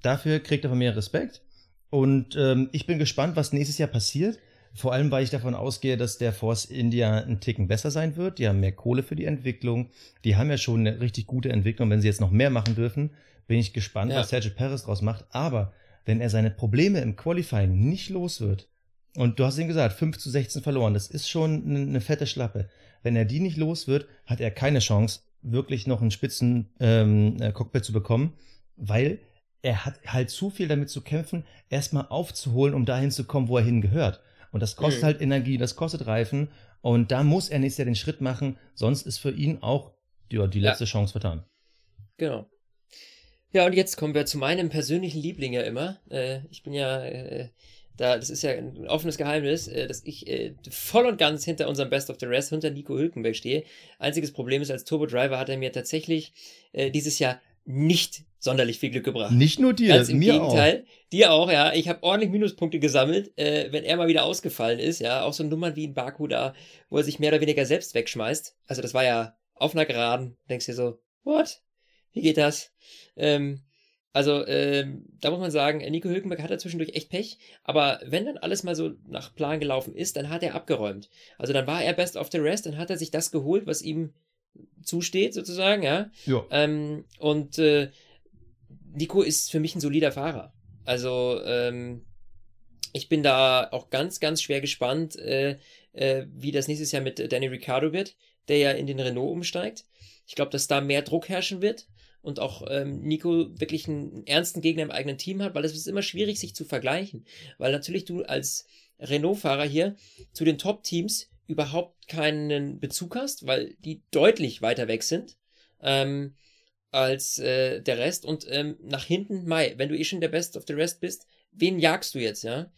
dafür kriegt er von mir Respekt. Und ähm, ich bin gespannt, was nächstes Jahr passiert. Vor allem, weil ich davon ausgehe, dass der Force India ein Ticken besser sein wird. Die haben mehr Kohle für die Entwicklung. Die haben ja schon eine richtig gute Entwicklung. Wenn sie jetzt noch mehr machen dürfen, bin ich gespannt, ja. was Sergio Perez draus macht. Aber wenn er seine Probleme im Qualifying nicht los wird, und du hast ihn gesagt, 5 zu 16 verloren, das ist schon eine, eine fette Schlappe. Wenn er die nicht los wird, hat er keine Chance, wirklich noch einen spitzen ähm, äh, Cockpit zu bekommen, weil er hat halt zu viel damit zu kämpfen, erstmal aufzuholen, um dahin zu kommen, wo er hingehört. Und das kostet mhm. halt Energie, das kostet Reifen. Und da muss er nächstes Jahr den Schritt machen, sonst ist für ihn auch ja, die letzte ja. Chance vertan. Genau. Ja, und jetzt kommen wir zu meinem persönlichen Liebling ja immer. Äh, ich bin ja, äh, da, das ist ja ein offenes Geheimnis, äh, dass ich äh, voll und ganz hinter unserem Best of the Rest, hinter Nico Hülkenberg stehe. Einziges Problem ist, als Turbo Driver hat er mir tatsächlich äh, dieses Jahr nicht sonderlich viel Glück gebracht. Nicht nur dir, Ganz im mir Gegenteil, auch. dir auch, ja. Ich habe ordentlich Minuspunkte gesammelt, äh, wenn er mal wieder ausgefallen ist, ja. Auch so Nummern wie in Baku da, wo er sich mehr oder weniger selbst wegschmeißt. Also das war ja auf einer Geraden. Denkst dir so, what? Wie geht das? Ähm, also, ähm, da muss man sagen, Nico Hülkenberg hat er zwischendurch echt Pech, aber wenn dann alles mal so nach Plan gelaufen ist, dann hat er abgeräumt. Also dann war er best of the rest, dann hat er sich das geholt, was ihm zusteht, sozusagen, ja. Ja. Ähm, und äh, Nico ist für mich ein solider Fahrer. Also, ähm, ich bin da auch ganz, ganz schwer gespannt, äh, äh, wie das nächstes Jahr mit Danny Ricciardo wird, der ja in den Renault umsteigt. Ich glaube, dass da mehr Druck herrschen wird und auch ähm, Nico wirklich einen ernsten Gegner im eigenen Team hat, weil es ist immer schwierig, sich zu vergleichen. Weil natürlich du als Renault-Fahrer hier zu den Top-Teams überhaupt keinen Bezug hast, weil die deutlich weiter weg sind ähm, als äh, der Rest. Und ähm, nach hinten, Mai, wenn du eh schon der Best of the Rest bist, wen jagst du jetzt, ja?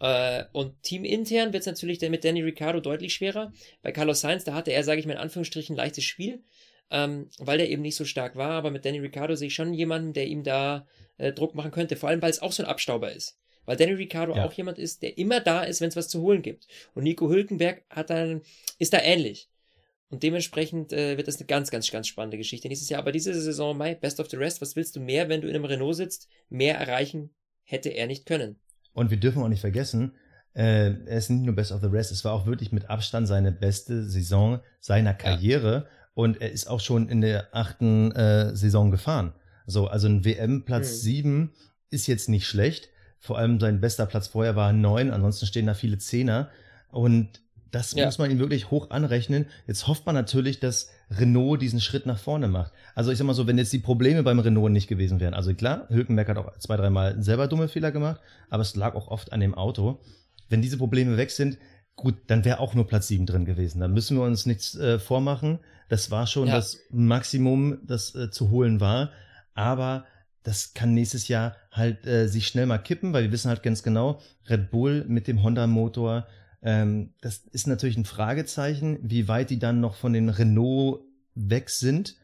Äh, und teamintern wird es natürlich mit Danny Ricciardo deutlich schwerer. Bei Carlos Sainz, da hatte er, sage ich mal in Anführungsstrichen, ein leichtes Spiel ähm, weil der eben nicht so stark war. Aber mit Danny Ricciardo sehe ich schon jemanden, der ihm da äh, Druck machen könnte. Vor allem, weil es auch so ein Abstauber ist. Weil Danny Ricciardo ja. auch jemand ist, der immer da ist, wenn es was zu holen gibt. Und Nico Hülkenberg hat dann, ist da ähnlich. Und dementsprechend äh, wird das eine ganz, ganz, ganz spannende Geschichte nächstes Jahr. Aber diese Saison, Mai, Best of the Rest, was willst du mehr, wenn du in einem Renault sitzt? Mehr erreichen hätte er nicht können. Und wir dürfen auch nicht vergessen, äh, er ist nicht nur Best of the Rest, es war auch wirklich mit Abstand seine beste Saison seiner Karriere. Ja und er ist auch schon in der achten äh, Saison gefahren. So, also ein WM-Platz mhm. sieben ist jetzt nicht schlecht. Vor allem sein bester Platz vorher war neun, ansonsten stehen da viele Zehner. Und das ja. muss man ihm wirklich hoch anrechnen. Jetzt hofft man natürlich, dass Renault diesen Schritt nach vorne macht. Also ich sag mal so, wenn jetzt die Probleme beim Renault nicht gewesen wären, also klar, Hülkenberg hat auch zwei, dreimal selber dumme Fehler gemacht, aber es lag auch oft an dem Auto. Wenn diese Probleme weg sind, gut, dann wäre auch nur Platz sieben drin gewesen. Da müssen wir uns nichts äh, vormachen. Das war schon ja. das Maximum, das äh, zu holen war. Aber das kann nächstes Jahr halt äh, sich schnell mal kippen, weil wir wissen halt ganz genau, Red Bull mit dem Honda-Motor, ähm, das ist natürlich ein Fragezeichen, wie weit die dann noch von den Renault weg sind.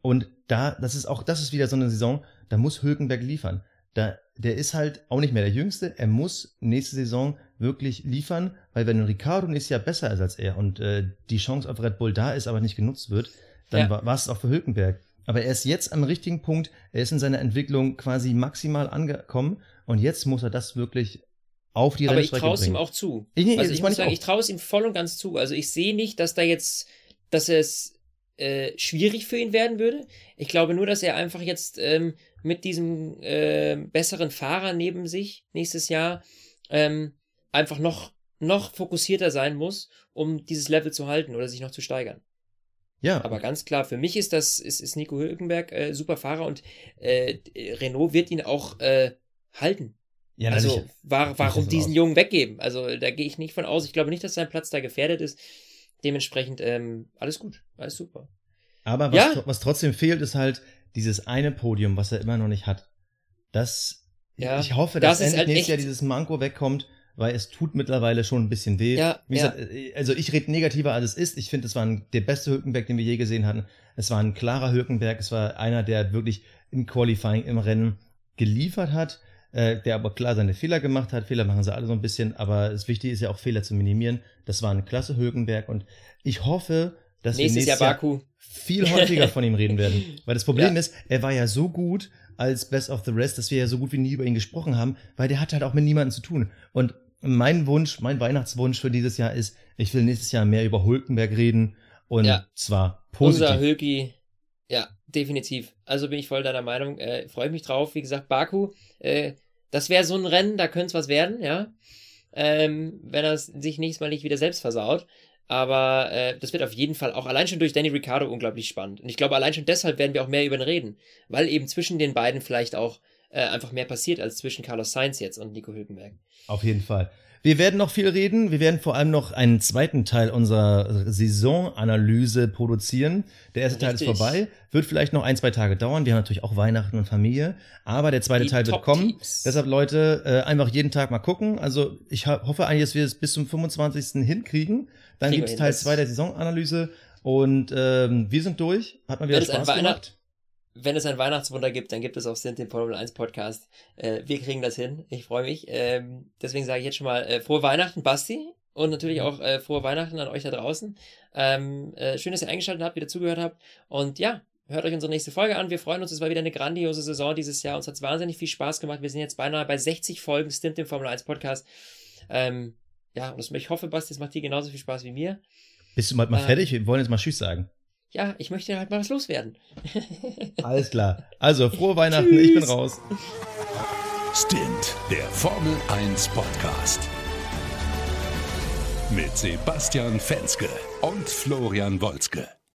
Und da, das ist auch, das ist wieder so eine Saison, da muss Hülkenberg liefern. Da, der ist halt auch nicht mehr der Jüngste. Er muss nächste Saison wirklich liefern, weil wenn Ricardo nächstes Jahr besser ist als er und äh, die Chance auf Red Bull da ist, aber nicht genutzt wird, dann ja. war es auch für Hülkenberg. Aber er ist jetzt am richtigen Punkt, er ist in seiner Entwicklung quasi maximal angekommen und jetzt muss er das wirklich auf die Aber ich traue es ihm auch zu. Ich, nee, also ich, ich muss sagen, ich traue es ihm voll und ganz zu. Also ich sehe nicht, dass da jetzt, dass es äh, schwierig für ihn werden würde. Ich glaube nur, dass er einfach jetzt ähm, mit diesem äh, besseren Fahrer neben sich nächstes Jahr ähm, einfach noch, noch fokussierter sein muss, um dieses Level zu halten oder sich noch zu steigern. Ja. Aber ganz klar, für mich ist das, ist, ist Nico Hülkenberg äh, super Fahrer und äh, Renault wird ihn auch äh, halten. Ja, also war, warum diesen aus. Jungen weggeben? Also da gehe ich nicht von aus. Ich glaube nicht, dass sein Platz da gefährdet ist. Dementsprechend ähm, alles gut, alles super. Aber was, ja? was trotzdem fehlt, ist halt dieses eine Podium, was er immer noch nicht hat. Das, ja, ich hoffe, dass das endlich halt nächstes Jahr dieses Manko wegkommt, weil es tut mittlerweile schon ein bisschen weh. Ja, Wie ja. gesagt, äh, also ich rede negativer als es ist. Ich finde, es war ein, der beste Hülkenberg, den wir je gesehen hatten. Es war ein klarer Hülkenberg. Es war einer, der wirklich im Qualifying, im Rennen geliefert hat, äh, der aber klar seine Fehler gemacht hat. Fehler machen sie alle so ein bisschen, aber das Wichtige ist ja auch Fehler zu minimieren. Das war ein klasse Hülkenberg und ich hoffe, dass nächstes wir nächstes Jahr, Baku. Jahr viel häufiger von ihm reden werden. Weil das Problem ja. ist, er war ja so gut als Best of the Rest, dass wir ja so gut wie nie über ihn gesprochen haben, weil der hat halt auch mit niemandem zu tun. Und mein Wunsch, mein Weihnachtswunsch für dieses Jahr ist, ich will nächstes Jahr mehr über Hulkenberg reden und ja. zwar positiv. Unser Hülki, ja, definitiv. Also bin ich voll deiner Meinung. Äh, Freue mich drauf. Wie gesagt, Baku, äh, das wäre so ein Rennen, da könnte es was werden, ja. Ähm, wenn er sich nächstes Mal nicht wieder selbst versaut. Aber äh, das wird auf jeden Fall auch allein schon durch Danny Ricciardo unglaublich spannend. Und ich glaube, allein schon deshalb werden wir auch mehr über ihn reden. Weil eben zwischen den beiden vielleicht auch äh, einfach mehr passiert als zwischen Carlos Sainz jetzt und Nico Hülkenberg. Auf jeden Fall. Wir werden noch viel reden. Wir werden vor allem noch einen zweiten Teil unserer Saisonanalyse produzieren. Der erste Richtig. Teil ist vorbei. Wird vielleicht noch ein, zwei Tage dauern. Wir haben natürlich auch Weihnachten und Familie. Aber der zweite Die Teil wird kommen. Deshalb, Leute, äh, einfach jeden Tag mal gucken. Also ich hoffe eigentlich, dass wir es bis zum 25. hinkriegen. Dann gibt es Teil 2 der Saisonanalyse. Und ähm, wir sind durch. Hat mal wieder Spaß gemacht. Wenn es ein Weihnachtswunder gibt, dann gibt es auch Sint den Formel 1 Podcast. Äh, wir kriegen das hin. Ich freue mich. Ähm, deswegen sage ich jetzt schon mal äh, frohe Weihnachten, Basti. Und natürlich mhm. auch äh, frohe Weihnachten an euch da draußen. Ähm, äh, schön, dass ihr eingeschaltet habt, wieder zugehört habt. Und ja, hört euch unsere nächste Folge an. Wir freuen uns. Es war wieder eine grandiose Saison dieses Jahr. Uns hat es wahnsinnig viel Spaß gemacht. Wir sind jetzt beinahe bei 60 Folgen Stint im Formel 1 Podcast. Ähm, ja, und ich hoffe, Basti, es macht dir genauso viel Spaß wie mir. Bist du mal, mal ähm, fertig? Wir wollen jetzt mal Tschüss sagen ja, ich möchte halt mal was loswerden. Alles klar. Also, frohe Weihnachten, Tschüss. ich bin raus. Stint, der Formel 1 Podcast. Mit Sebastian Fenske und Florian Wolzke.